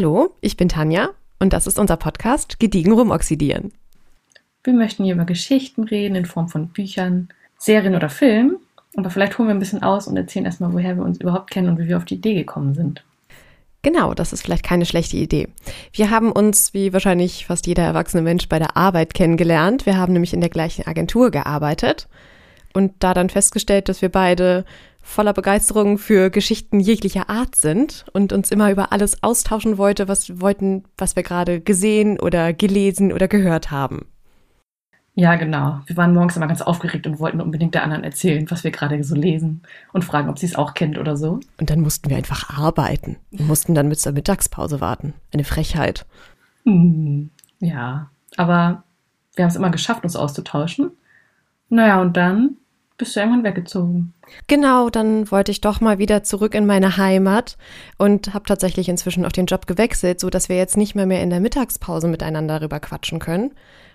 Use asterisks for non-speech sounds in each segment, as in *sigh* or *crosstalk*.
Hallo, ich bin Tanja und das ist unser Podcast Gediegen rumoxidieren. Wir möchten hier über Geschichten reden in Form von Büchern, Serien oder Filmen. Aber vielleicht holen wir ein bisschen aus und erzählen erstmal, woher wir uns überhaupt kennen und wie wir auf die Idee gekommen sind. Genau, das ist vielleicht keine schlechte Idee. Wir haben uns, wie wahrscheinlich fast jeder erwachsene Mensch, bei der Arbeit kennengelernt. Wir haben nämlich in der gleichen Agentur gearbeitet und da dann festgestellt, dass wir beide voller Begeisterung für Geschichten jeglicher Art sind und uns immer über alles austauschen wollte, was wollten, was wir gerade gesehen oder gelesen oder gehört haben. Ja, genau. Wir waren morgens immer ganz aufgeregt und wollten unbedingt der anderen erzählen, was wir gerade so lesen und fragen, ob sie es auch kennt oder so. Und dann mussten wir einfach arbeiten. Wir mussten dann mit der Mittagspause warten. Eine Frechheit. Hm, ja, aber wir haben es immer geschafft, uns auszutauschen. Naja, und dann bist du irgendwann weggezogen. Genau, dann wollte ich doch mal wieder zurück in meine Heimat und habe tatsächlich inzwischen auch den Job gewechselt, so dass wir jetzt nicht mehr mehr in der Mittagspause miteinander darüber quatschen können.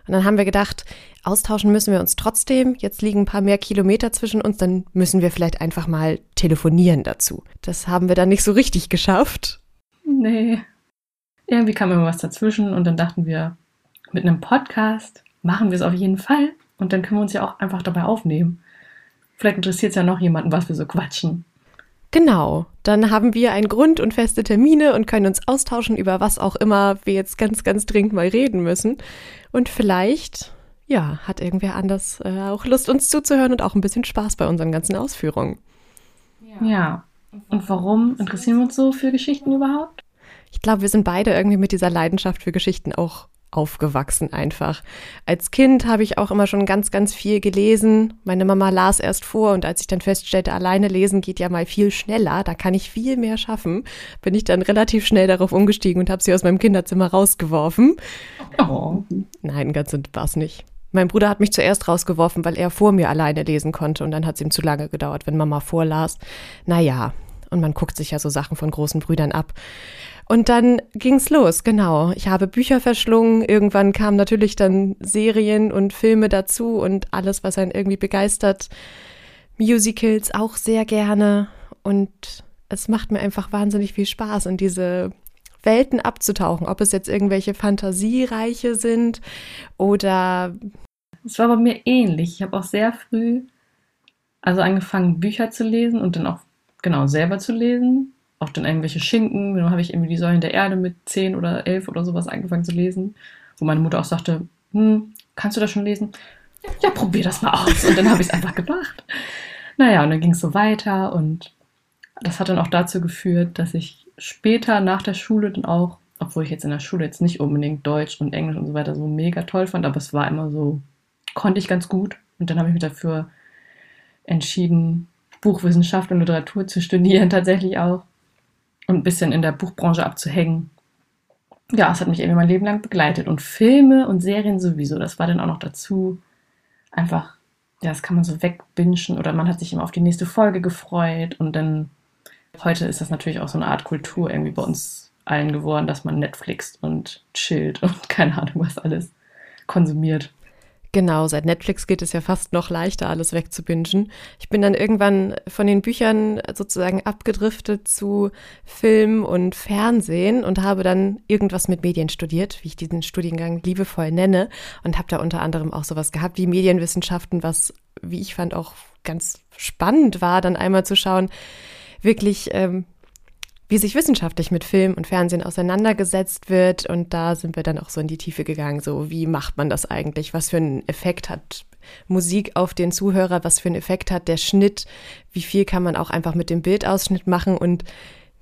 Und dann haben wir gedacht, austauschen müssen wir uns trotzdem. Jetzt liegen ein paar mehr Kilometer zwischen uns, dann müssen wir vielleicht einfach mal telefonieren dazu. Das haben wir dann nicht so richtig geschafft. Nee. Irgendwie kam immer was dazwischen und dann dachten wir, mit einem Podcast machen wir es auf jeden Fall und dann können wir uns ja auch einfach dabei aufnehmen. Vielleicht interessiert es ja noch jemanden, was wir so quatschen. Genau, dann haben wir einen Grund und feste Termine und können uns austauschen über was auch immer wir jetzt ganz, ganz dringend mal reden müssen. Und vielleicht, ja, hat irgendwer anders äh, auch Lust, uns zuzuhören und auch ein bisschen Spaß bei unseren ganzen Ausführungen. Ja. Und warum interessieren wir uns so für Geschichten überhaupt? Ich glaube, wir sind beide irgendwie mit dieser Leidenschaft für Geschichten auch aufgewachsen einfach. Als Kind habe ich auch immer schon ganz, ganz viel gelesen. Meine Mama las erst vor und als ich dann feststellte, alleine lesen geht ja mal viel schneller, da kann ich viel mehr schaffen, bin ich dann relativ schnell darauf umgestiegen und habe sie aus meinem Kinderzimmer rausgeworfen. Oh. Nein, ganz war es nicht. Mein Bruder hat mich zuerst rausgeworfen, weil er vor mir alleine lesen konnte und dann hat es ihm zu lange gedauert, wenn Mama vorlas. Naja, und man guckt sich ja so Sachen von großen Brüdern ab. Und dann ging's los, genau. Ich habe Bücher verschlungen. Irgendwann kamen natürlich dann Serien und Filme dazu und alles, was einen irgendwie begeistert. Musicals auch sehr gerne. Und es macht mir einfach wahnsinnig viel Spaß, in diese Welten abzutauchen. Ob es jetzt irgendwelche Fantasiereiche sind oder. Es war bei mir ähnlich. Ich habe auch sehr früh also angefangen, Bücher zu lesen und dann auch genau selber zu lesen auch dann irgendwelche Schinken. Dann habe ich irgendwie die Säulen der Erde mit zehn oder elf oder sowas angefangen zu lesen, wo meine Mutter auch sagte, hm, kannst du das schon lesen? Ja, probier das mal aus. Und dann habe ich es einfach gemacht. Naja, und dann ging es so weiter und das hat dann auch dazu geführt, dass ich später nach der Schule dann auch, obwohl ich jetzt in der Schule jetzt nicht unbedingt Deutsch und Englisch und so weiter so mega toll fand, aber es war immer so, konnte ich ganz gut. Und dann habe ich mich dafür entschieden, Buchwissenschaft und Literatur zu studieren, *laughs* tatsächlich auch und ein bisschen in der Buchbranche abzuhängen. Ja, es hat mich irgendwie mein Leben lang begleitet. Und Filme und Serien sowieso, das war dann auch noch dazu. Einfach, ja, das kann man so wegbinschen oder man hat sich immer auf die nächste Folge gefreut. Und dann, heute ist das natürlich auch so eine Art Kultur irgendwie bei uns allen geworden, dass man Netflix und chillt und *laughs* keine Ahnung was alles konsumiert. Genau, seit Netflix geht es ja fast noch leichter, alles wegzubingen. Ich bin dann irgendwann von den Büchern sozusagen abgedriftet zu Film und Fernsehen und habe dann irgendwas mit Medien studiert, wie ich diesen Studiengang liebevoll nenne, und habe da unter anderem auch sowas gehabt wie Medienwissenschaften, was, wie ich fand, auch ganz spannend war, dann einmal zu schauen, wirklich ähm, wie sich wissenschaftlich mit Film und Fernsehen auseinandergesetzt wird. Und da sind wir dann auch so in die Tiefe gegangen. So, wie macht man das eigentlich? Was für einen Effekt hat Musik auf den Zuhörer? Was für einen Effekt hat der Schnitt? Wie viel kann man auch einfach mit dem Bildausschnitt machen? Und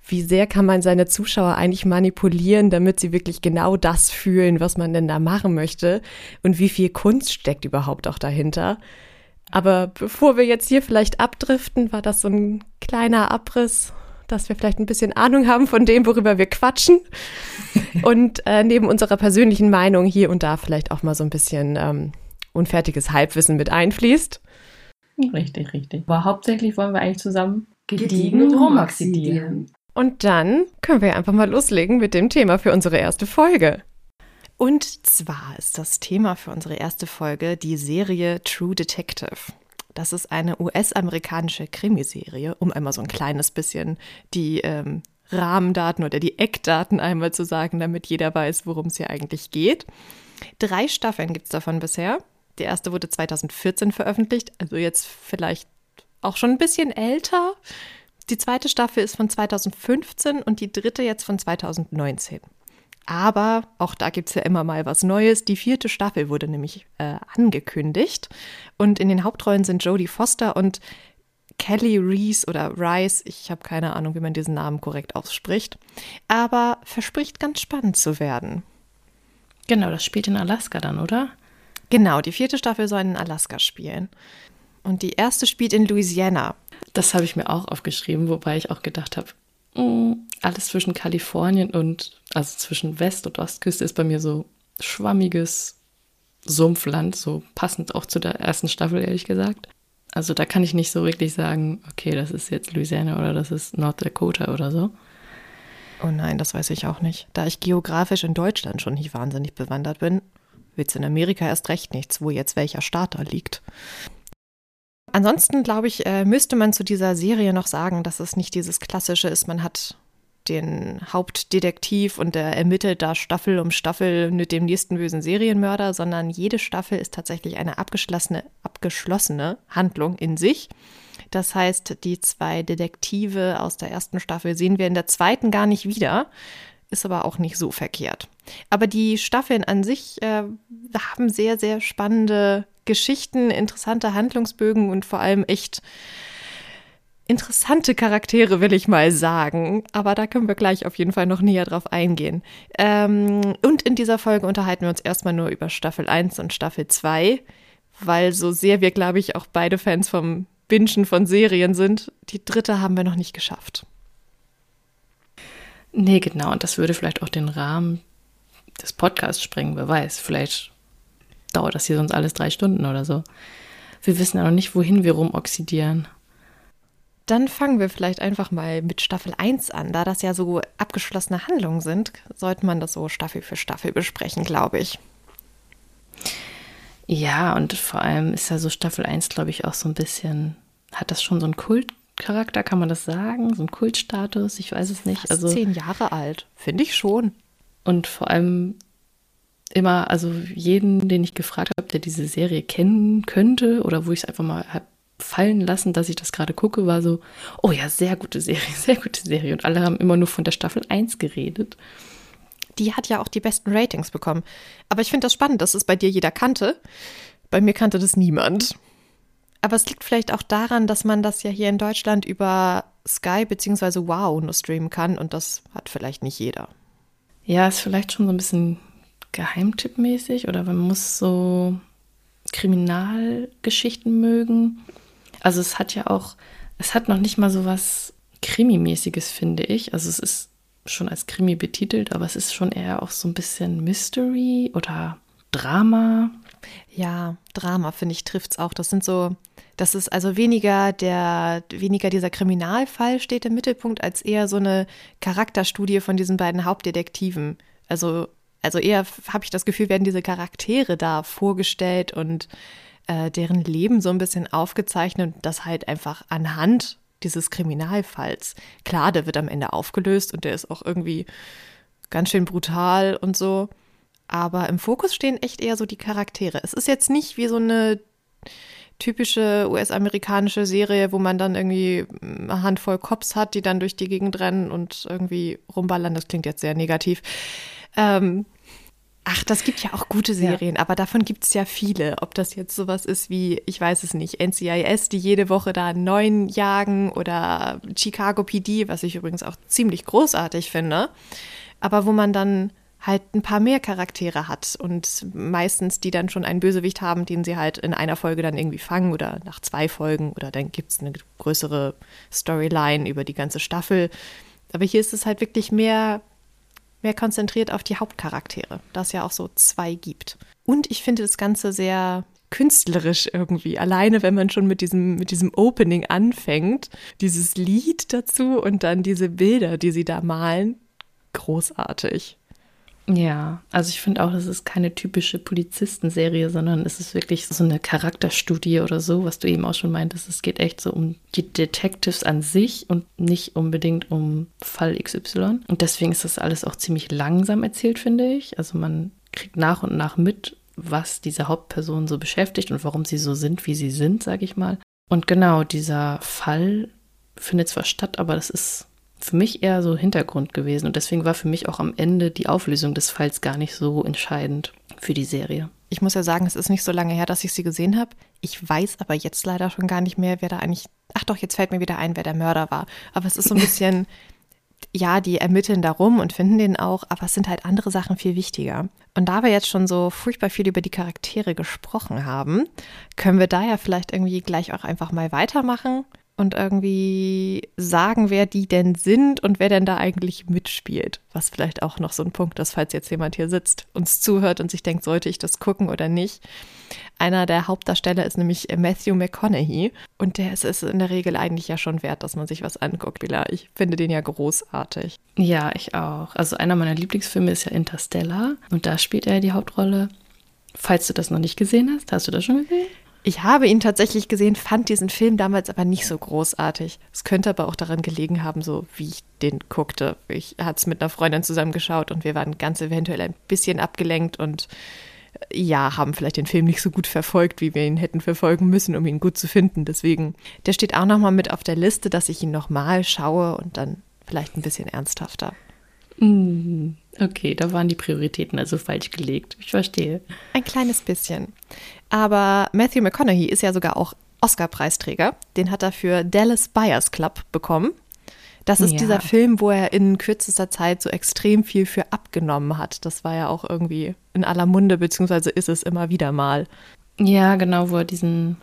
wie sehr kann man seine Zuschauer eigentlich manipulieren, damit sie wirklich genau das fühlen, was man denn da machen möchte? Und wie viel Kunst steckt überhaupt auch dahinter? Aber bevor wir jetzt hier vielleicht abdriften, war das so ein kleiner Abriss dass wir vielleicht ein bisschen Ahnung haben von dem, worüber wir quatschen. *laughs* und äh, neben unserer persönlichen Meinung hier und da vielleicht auch mal so ein bisschen ähm, unfertiges Halbwissen mit einfließt. Richtig, richtig. Aber hauptsächlich wollen wir eigentlich zusammen gediegen rumoxidieren. Und dann können wir einfach mal loslegen mit dem Thema für unsere erste Folge. Und zwar ist das Thema für unsere erste Folge die Serie True Detective. Das ist eine US-amerikanische Krimiserie, um einmal so ein kleines bisschen die ähm, Rahmendaten oder die Eckdaten einmal zu sagen, damit jeder weiß, worum es hier eigentlich geht. Drei Staffeln gibt es davon bisher. Die erste wurde 2014 veröffentlicht, also jetzt vielleicht auch schon ein bisschen älter. Die zweite Staffel ist von 2015 und die dritte jetzt von 2019. Aber auch da gibt es ja immer mal was Neues. Die vierte Staffel wurde nämlich äh, angekündigt. Und in den Hauptrollen sind Jodie Foster und Kelly Reese oder Rice. Ich habe keine Ahnung, wie man diesen Namen korrekt ausspricht. Aber verspricht ganz spannend zu werden. Genau, das spielt in Alaska dann, oder? Genau, die vierte Staffel soll in Alaska spielen. Und die erste spielt in Louisiana. Das habe ich mir auch aufgeschrieben, wobei ich auch gedacht habe, alles zwischen Kalifornien und, also zwischen West- und Ostküste ist bei mir so schwammiges Sumpfland, so passend auch zu der ersten Staffel, ehrlich gesagt. Also da kann ich nicht so wirklich sagen, okay, das ist jetzt Louisiana oder das ist North Dakota oder so. Oh nein, das weiß ich auch nicht. Da ich geografisch in Deutschland schon nicht wahnsinnig bewandert bin, wird es in Amerika erst recht nichts, wo jetzt welcher Staat da liegt. Ansonsten, glaube ich, äh, müsste man zu dieser Serie noch sagen, dass es nicht dieses klassische ist, man hat den Hauptdetektiv und der ermittelt da Staffel um Staffel mit dem nächsten bösen Serienmörder, sondern jede Staffel ist tatsächlich eine abgeschlossene, abgeschlossene Handlung in sich. Das heißt, die zwei Detektive aus der ersten Staffel sehen wir in der zweiten gar nicht wieder, ist aber auch nicht so verkehrt. Aber die Staffeln an sich äh, haben sehr, sehr spannende Geschichten, interessante Handlungsbögen und vor allem echt interessante Charaktere, will ich mal sagen. Aber da können wir gleich auf jeden Fall noch näher drauf eingehen. Ähm, und in dieser Folge unterhalten wir uns erstmal nur über Staffel 1 und Staffel 2, weil so sehr wir, glaube ich, auch beide Fans vom Bingen von Serien sind, die dritte haben wir noch nicht geschafft. Nee, genau. Und das würde vielleicht auch den Rahmen des Podcasts sprengen, wer weiß. Vielleicht dauert das hier sonst alles drei Stunden oder so. Wir wissen ja noch nicht, wohin wir rumoxidieren. Dann fangen wir vielleicht einfach mal mit Staffel 1 an. Da das ja so abgeschlossene Handlungen sind, sollte man das so Staffel für Staffel besprechen, glaube ich. Ja, und vor allem ist ja so Staffel 1, glaube ich, auch so ein bisschen, hat das schon so einen Kultcharakter, kann man das sagen? So einen Kultstatus? Ich weiß es nicht. Fast also zehn Jahre alt, finde ich schon. Und vor allem immer, also jeden, den ich gefragt habe, der diese Serie kennen könnte oder wo ich es einfach mal habe fallen lassen, dass ich das gerade gucke, war so, oh ja, sehr gute Serie, *laughs* sehr gute Serie. Und alle haben immer nur von der Staffel 1 geredet. Die hat ja auch die besten Ratings bekommen. Aber ich finde das spannend, dass es bei dir jeder kannte. Bei mir kannte das niemand. Aber es liegt vielleicht auch daran, dass man das ja hier in Deutschland über Sky bzw. Wow nur streamen kann und das hat vielleicht nicht jeder. Ja, ist vielleicht schon so ein bisschen Geheimtippmäßig oder man muss so Kriminalgeschichten mögen. Also es hat ja auch, es hat noch nicht mal so was Krimi-mäßiges, finde ich. Also es ist schon als Krimi betitelt, aber es ist schon eher auch so ein bisschen Mystery oder Drama. Ja, Drama, finde ich, trifft es auch. Das sind so, das ist also weniger der, weniger dieser Kriminalfall steht im Mittelpunkt, als eher so eine Charakterstudie von diesen beiden Hauptdetektiven. Also also eher habe ich das Gefühl, werden diese Charaktere da vorgestellt und äh, deren Leben so ein bisschen aufgezeichnet das halt einfach anhand dieses Kriminalfalls. Klar, der wird am Ende aufgelöst und der ist auch irgendwie ganz schön brutal und so. Aber im Fokus stehen echt eher so die Charaktere. Es ist jetzt nicht wie so eine typische US-amerikanische Serie, wo man dann irgendwie eine Handvoll Cops hat, die dann durch die Gegend rennen und irgendwie rumballern. Das klingt jetzt sehr negativ. Ähm, ach, das gibt ja auch gute Serien, ja. aber davon gibt es ja viele. Ob das jetzt sowas ist wie, ich weiß es nicht, NCIS, die jede Woche da einen neuen jagen oder Chicago PD, was ich übrigens auch ziemlich großartig finde. Aber wo man dann halt ein paar mehr Charaktere hat und meistens die dann schon einen Bösewicht haben, den sie halt in einer Folge dann irgendwie fangen oder nach zwei Folgen oder dann gibt es eine größere Storyline über die ganze Staffel. Aber hier ist es halt wirklich mehr mehr konzentriert auf die Hauptcharaktere, da es ja auch so zwei gibt. Und ich finde das Ganze sehr künstlerisch irgendwie. Alleine, wenn man schon mit diesem, mit diesem Opening anfängt, dieses Lied dazu und dann diese Bilder, die sie da malen, großartig. Ja, also ich finde auch, das ist keine typische Polizistenserie, sondern es ist wirklich so eine Charakterstudie oder so, was du eben auch schon meintest. Es geht echt so um die Detectives an sich und nicht unbedingt um Fall XY. Und deswegen ist das alles auch ziemlich langsam erzählt, finde ich. Also man kriegt nach und nach mit, was diese Hauptpersonen so beschäftigt und warum sie so sind, wie sie sind, sage ich mal. Und genau, dieser Fall findet zwar statt, aber das ist für mich eher so Hintergrund gewesen. Und deswegen war für mich auch am Ende die Auflösung des Falls gar nicht so entscheidend für die Serie. Ich muss ja sagen, es ist nicht so lange her, dass ich sie gesehen habe. Ich weiß aber jetzt leider schon gar nicht mehr, wer da eigentlich. Ach doch, jetzt fällt mir wieder ein, wer der Mörder war. Aber es ist so ein *laughs* bisschen. ja, die ermitteln darum und finden den auch, aber es sind halt andere Sachen viel wichtiger. Und da wir jetzt schon so furchtbar viel über die Charaktere gesprochen haben, können wir da ja vielleicht irgendwie gleich auch einfach mal weitermachen und irgendwie sagen, wer die denn sind und wer denn da eigentlich mitspielt. Was vielleicht auch noch so ein Punkt ist, falls jetzt jemand hier sitzt, uns zuhört und sich denkt, sollte ich das gucken oder nicht. Einer der Hauptdarsteller ist nämlich Matthew McConaughey und der ist es in der Regel eigentlich ja schon wert, dass man sich was anguckt, Bila. Ich finde den ja großartig. Ja, ich auch. Also einer meiner Lieblingsfilme ist ja Interstellar und da spielt er die Hauptrolle. Falls du das noch nicht gesehen hast, hast du das schon gesehen? Ich habe ihn tatsächlich gesehen, fand diesen Film damals aber nicht so großartig. Es könnte aber auch daran gelegen haben, so wie ich den guckte. Ich hatte es mit einer Freundin zusammengeschaut und wir waren ganz eventuell ein bisschen abgelenkt und äh, ja, haben vielleicht den Film nicht so gut verfolgt, wie wir ihn hätten verfolgen müssen, um ihn gut zu finden. Deswegen, der steht auch nochmal mit auf der Liste, dass ich ihn nochmal schaue und dann vielleicht ein bisschen ernsthafter. Mm, okay, da waren die Prioritäten also falsch gelegt. Ich verstehe. Ein kleines bisschen. Aber Matthew McConaughey ist ja sogar auch Oscar-Preisträger. Den hat er für Dallas Buyers Club bekommen. Das ist ja. dieser Film, wo er in kürzester Zeit so extrem viel für abgenommen hat. Das war ja auch irgendwie in aller Munde, beziehungsweise ist es immer wieder mal. Ja, genau, wo er diesen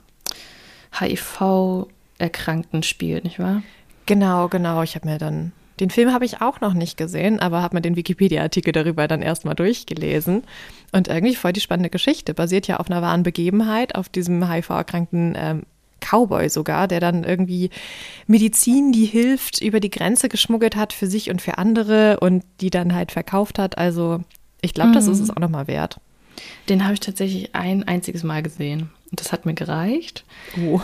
HIV-Erkrankten spielt, nicht wahr? Genau, genau. Ich habe mir dann den Film habe ich auch noch nicht gesehen, aber habe mir den Wikipedia-Artikel darüber dann erstmal durchgelesen. Und irgendwie voll die spannende Geschichte. Basiert ja auf einer wahren Begebenheit, auf diesem HIV-erkrankten ähm, Cowboy sogar, der dann irgendwie Medizin, die hilft, über die Grenze geschmuggelt hat für sich und für andere und die dann halt verkauft hat. Also ich glaube, mhm. das ist es auch nochmal wert. Den habe ich tatsächlich ein einziges Mal gesehen. Und das hat mir gereicht. Oh.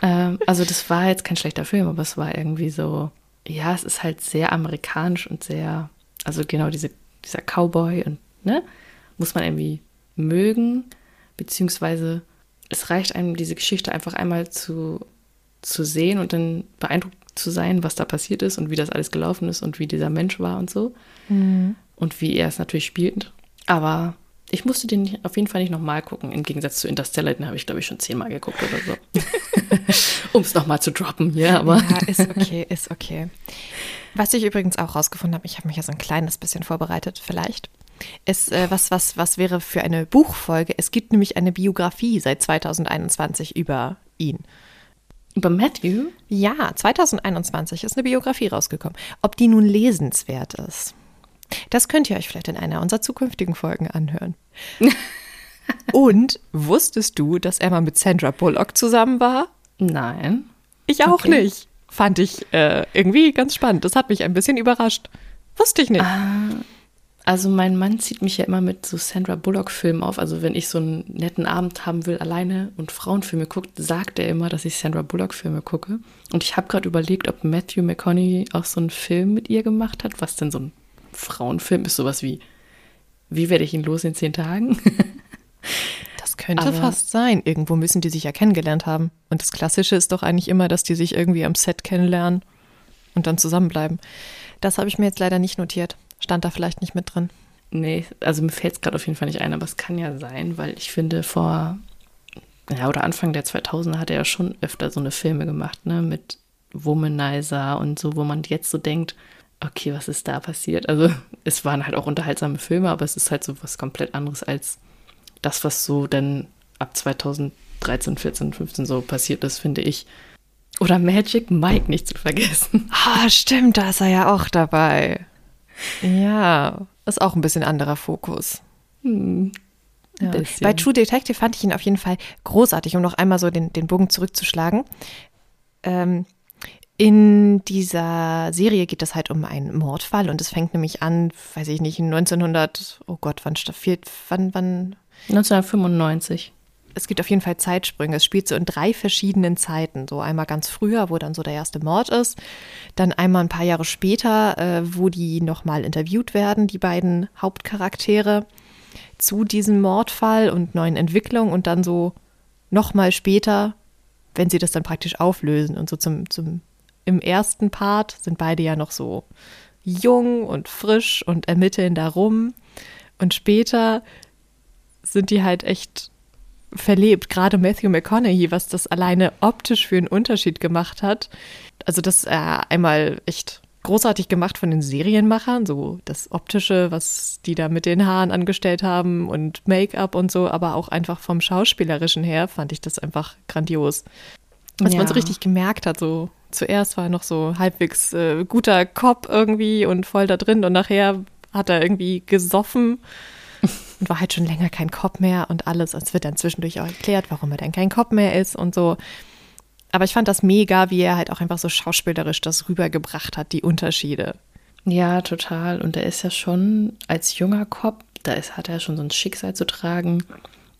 Ähm, also das war jetzt kein schlechter Film, aber es war irgendwie so ja, es ist halt sehr amerikanisch und sehr, also genau diese, dieser Cowboy und, ne, muss man irgendwie mögen, beziehungsweise es reicht einem, diese Geschichte einfach einmal zu, zu sehen und dann beeindruckt zu sein, was da passiert ist und wie das alles gelaufen ist und wie dieser Mensch war und so. Mhm. Und wie er es natürlich spielt. Aber ich musste den auf jeden Fall nicht nochmal gucken, im Gegensatz zu Interstellar, den habe ich, glaube ich, schon zehnmal geguckt oder so. *laughs* *laughs* um es nochmal zu droppen hier, aber. Ja, ist okay, ist okay. Was ich übrigens auch rausgefunden habe, ich habe mich ja so ein kleines bisschen vorbereitet, vielleicht, ist äh, was, was, was wäre für eine Buchfolge. Es gibt nämlich eine Biografie seit 2021 über ihn. Über Matthew? Ja, 2021 ist eine Biografie rausgekommen. Ob die nun lesenswert ist. Das könnt ihr euch vielleicht in einer unserer zukünftigen Folgen anhören. *laughs* Und wusstest du, dass er mal mit Sandra Bullock zusammen war? Nein. Ich auch okay. nicht. Fand ich äh, irgendwie ganz spannend. Das hat mich ein bisschen überrascht. Wusste ich nicht. Ah, also mein Mann zieht mich ja immer mit so Sandra Bullock-Filmen auf. Also wenn ich so einen netten Abend haben will alleine und Frauenfilme guckt, sagt er immer, dass ich Sandra Bullock-Filme gucke. Und ich habe gerade überlegt, ob Matthew McConaughey auch so einen Film mit ihr gemacht hat, was denn so ein Frauenfilm ist sowas wie, wie werde ich ihn los in zehn Tagen? *laughs* das könnte Aber fast sein. Irgendwo müssen die sich ja kennengelernt haben. Und das Klassische ist doch eigentlich immer, dass die sich irgendwie am Set kennenlernen und dann zusammenbleiben. Das habe ich mir jetzt leider nicht notiert. Stand da vielleicht nicht mit drin. Nee, also mir fällt es gerade auf jeden Fall nicht ein, aber es kann ja sein, weil ich finde, vor, ja, oder Anfang der 2000er hat er ja schon öfter so eine Filme gemacht, ne, mit Womanizer und so, wo man jetzt so denkt, okay, was ist da passiert? Also es waren halt auch unterhaltsame Filme, aber es ist halt so was komplett anderes als das, was so dann ab 2013, 14, 15 so passiert ist, finde ich. Oder Magic Mike nicht zu vergessen. *laughs* Ah, stimmt, da ist er ja auch dabei. Ja, ist auch ein bisschen anderer Fokus. Hm. Ja. Bei True Detective fand ich ihn auf jeden Fall großartig, um noch einmal so den, den Bogen zurückzuschlagen. Ähm, In dieser Serie geht es halt um einen Mordfall und es fängt nämlich an, weiß ich nicht, 1900, oh Gott, wann staffiert, wann, wann? 1995 es gibt auf jeden Fall Zeitsprünge. Es spielt so in drei verschiedenen Zeiten. So einmal ganz früher, wo dann so der erste Mord ist. Dann einmal ein paar Jahre später, äh, wo die nochmal interviewt werden, die beiden Hauptcharaktere, zu diesem Mordfall und neuen Entwicklungen. Und dann so nochmal später, wenn sie das dann praktisch auflösen. Und so zum, zum, im ersten Part sind beide ja noch so jung und frisch und ermitteln darum. Und später sind die halt echt verlebt, gerade Matthew McConaughey, was das alleine optisch für einen Unterschied gemacht hat. Also das äh, einmal echt großartig gemacht von den Serienmachern, so das optische, was die da mit den Haaren angestellt haben und Make-up und so, aber auch einfach vom schauspielerischen her fand ich das einfach grandios. Was ja. man so richtig gemerkt hat, so zuerst war er noch so halbwegs äh, guter Cop irgendwie und voll da drin und nachher hat er irgendwie gesoffen und war halt schon länger kein Cop mehr und alles. Es wird dann zwischendurch auch erklärt, warum er denn kein Cop mehr ist und so. Aber ich fand das mega, wie er halt auch einfach so schauspielerisch das rübergebracht hat, die Unterschiede. Ja, total. Und er ist ja schon als junger Cop, da ist, hat er schon so ein Schicksal zu tragen.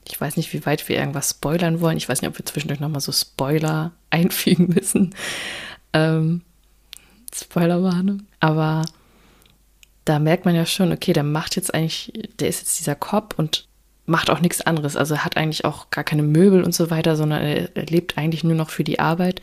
Ich weiß nicht, wie weit wir irgendwas spoilern wollen. Ich weiß nicht, ob wir zwischendurch nochmal so Spoiler *laughs* einfügen müssen. Ähm, Spoilerwarnung. Aber da merkt man ja schon, okay, der macht jetzt eigentlich, der ist jetzt dieser Cop und macht auch nichts anderes. Also er hat eigentlich auch gar keine Möbel und so weiter, sondern er, er lebt eigentlich nur noch für die Arbeit,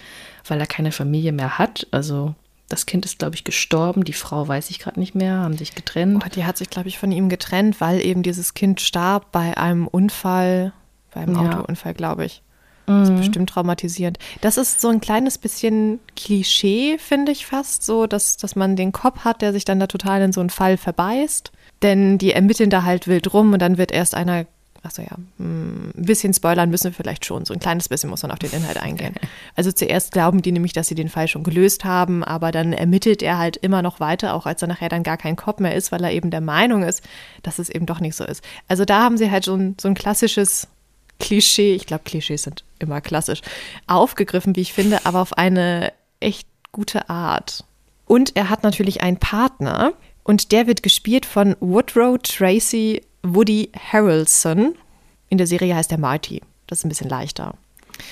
weil er keine Familie mehr hat. Also das Kind ist, glaube ich, gestorben. Die Frau weiß ich gerade nicht mehr, haben sich getrennt. Oh, die hat sich, glaube ich, von ihm getrennt, weil eben dieses Kind starb bei einem Unfall, bei einem ja. Autounfall, glaube ich. Das ist mhm. bestimmt traumatisierend. Das ist so ein kleines bisschen Klischee, finde ich fast, so, dass, dass man den Kopf hat, der sich dann da total in so einen Fall verbeißt. Denn die ermitteln da halt wild rum und dann wird erst einer, achso ja, hm, ein bisschen spoilern müssen wir vielleicht schon. So ein kleines bisschen muss man auf den Inhalt eingehen. *laughs* Also zuerst glauben die nämlich, dass sie den Fall schon gelöst haben, aber dann ermittelt er halt immer noch weiter, auch als er nachher dann gar kein Kopf mehr ist, weil er eben der Meinung ist, dass es eben doch nicht so ist. Also da haben sie halt ein, so ein klassisches Klischee, ich glaube, Klischees sind immer klassisch, aufgegriffen, wie ich finde, aber auf eine echt gute Art. Und er hat natürlich einen Partner und der wird gespielt von Woodrow Tracy Woody Harrelson. In der Serie heißt er Marty. Das ist ein bisschen leichter.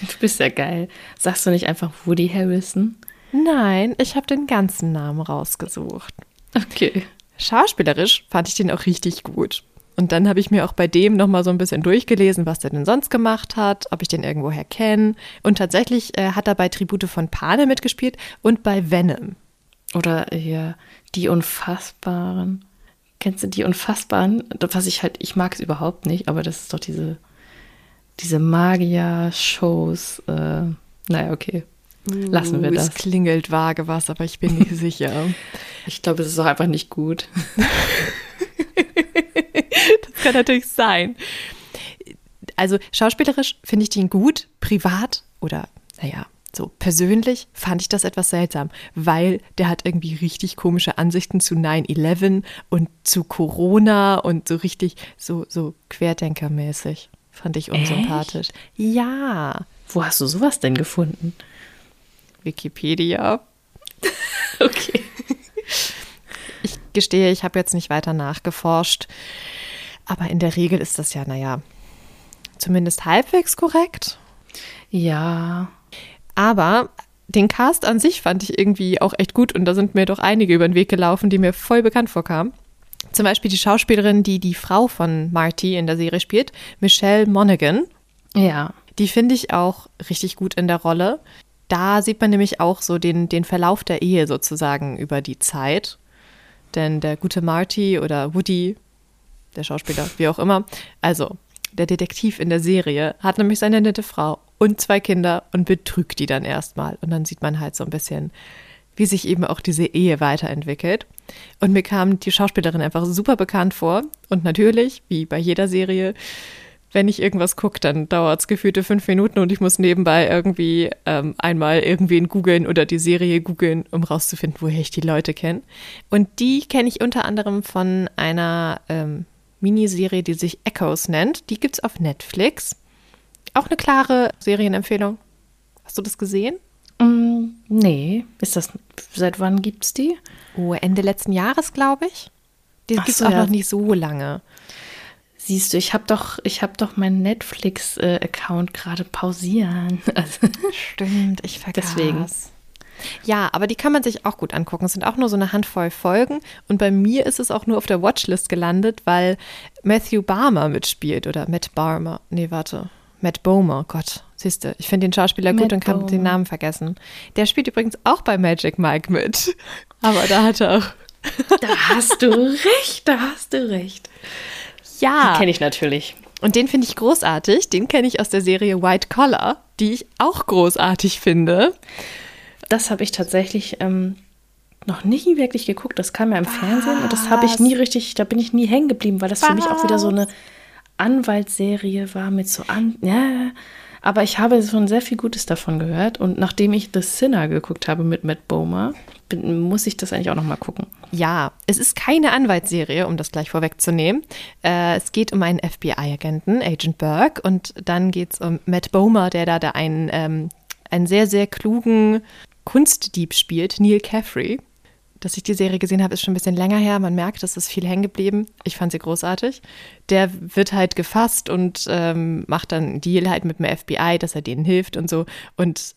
Du bist ja geil. Sagst du nicht einfach Woody Harrelson? Nein, ich habe den ganzen Namen rausgesucht. Okay. Schauspielerisch fand ich den auch richtig gut. Und dann habe ich mir auch bei dem nochmal so ein bisschen durchgelesen, was der denn sonst gemacht hat, ob ich den irgendwoher kenne. Und tatsächlich äh, hat er bei Tribute von Pane mitgespielt und bei Venom. Oder hier Die Unfassbaren. Kennst du die Unfassbaren? Was ich halt, ich mag es überhaupt nicht, aber das ist doch diese, diese Magier-Shows. Äh, naja, okay. Lassen wir uh, das. Es klingelt vage was, aber ich bin nicht *laughs* sicher. Ich glaube, es ist auch einfach nicht gut. *laughs* *laughs* das kann natürlich sein. Also schauspielerisch finde ich den gut, privat oder naja, so persönlich fand ich das etwas seltsam, weil der hat irgendwie richtig komische Ansichten zu 9-11 und zu Corona und so richtig so, so querdenkermäßig. Fand ich unsympathisch. Echt? Ja. Wo hast du sowas denn gefunden? Wikipedia. *laughs* okay. Ich gestehe, ich habe jetzt nicht weiter nachgeforscht. Aber in der Regel ist das ja, naja, zumindest halbwegs korrekt. Ja. Aber den Cast an sich fand ich irgendwie auch echt gut und da sind mir doch einige über den Weg gelaufen, die mir voll bekannt vorkamen. Zum Beispiel die Schauspielerin, die die Frau von Marty in der Serie spielt, Michelle Monaghan. Ja. Die finde ich auch richtig gut in der Rolle. Da sieht man nämlich auch so den, den Verlauf der Ehe sozusagen über die Zeit. Denn der gute Marty oder Woody, der Schauspieler, wie auch immer. Also, der Detektiv in der Serie hat nämlich seine nette Frau und zwei Kinder und betrügt die dann erstmal. Und dann sieht man halt so ein bisschen, wie sich eben auch diese Ehe weiterentwickelt. Und mir kam die Schauspielerin einfach super bekannt vor. Und natürlich, wie bei jeder Serie, wenn ich irgendwas gucke, dann dauert es gefühlte fünf Minuten und ich muss nebenbei irgendwie ähm, einmal irgendwen googeln oder die Serie googeln, um rauszufinden, woher ich die Leute kenne. Und die kenne ich unter anderem von einer ähm, Miniserie, die sich Echoes nennt. Die gibt es auf Netflix. Auch eine klare Serienempfehlung. Hast du das gesehen? Mm, Nee, ist das, seit wann gibt's die? Oh, Ende letzten Jahres, glaube ich. Die Ach gibt es so, auch ja. noch nicht so lange. Siehst du, ich habe doch, ich habe doch meinen Netflix-Account gerade pausieren. Also, *laughs* Stimmt, ich vergaß. Deswegen. Ja, aber die kann man sich auch gut angucken. Es sind auch nur so eine Handvoll Folgen. Und bei mir ist es auch nur auf der Watchlist gelandet, weil Matthew Barmer mitspielt oder Matt Barmer. Nee, warte. Matt Bomer, Gott. Siehst du, ich finde den Schauspieler Matt gut und kann Bomer. den Namen vergessen. Der spielt übrigens auch bei Magic Mike mit. Aber da hat er auch. *laughs* da hast du recht, da hast du recht. Ja. Kenne ich natürlich. Und den finde ich großartig. Den kenne ich aus der Serie White Collar, die ich auch großartig finde. Das habe ich tatsächlich ähm, noch nie wirklich geguckt. Das kam ja im Fernsehen und das habe ich nie richtig, da bin ich nie hängen geblieben, weil das für mich auch wieder so eine Anwaltsserie war mit so an. Ja, aber ich habe schon sehr viel Gutes davon gehört und nachdem ich The Sinner geguckt habe mit Matt Bomer, bin, muss ich das eigentlich auch noch mal gucken. Ja, es ist keine Anwaltsserie, um das gleich vorwegzunehmen. Äh, es geht um einen FBI-Agenten, Agent Burke, und dann geht es um Matt Bomer, der da, da einen, ähm, einen sehr, sehr klugen Kunstdieb spielt, Neil Caffrey. Dass ich die Serie gesehen habe, ist schon ein bisschen länger her. Man merkt, es ist viel hängen geblieben. Ich fand sie großartig. Der wird halt gefasst und ähm, macht dann einen Deal halt mit dem FBI, dass er denen hilft und so. Und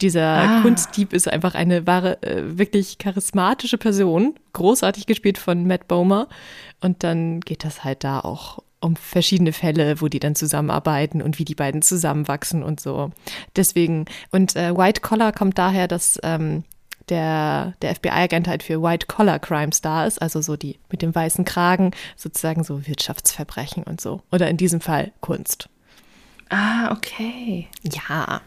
dieser Ah. Kunstdieb ist einfach eine wahre, äh, wirklich charismatische Person, großartig gespielt von Matt Bomer. Und dann geht das halt da auch um verschiedene Fälle, wo die dann zusammenarbeiten und wie die beiden zusammenwachsen und so. Deswegen, und äh, White Collar kommt daher, dass ähm, der, der FBI-Agent halt für White Collar Crimes da ist, also so die mit dem weißen Kragen, sozusagen so Wirtschaftsverbrechen und so. Oder in diesem Fall Kunst. Ah, okay. Ja,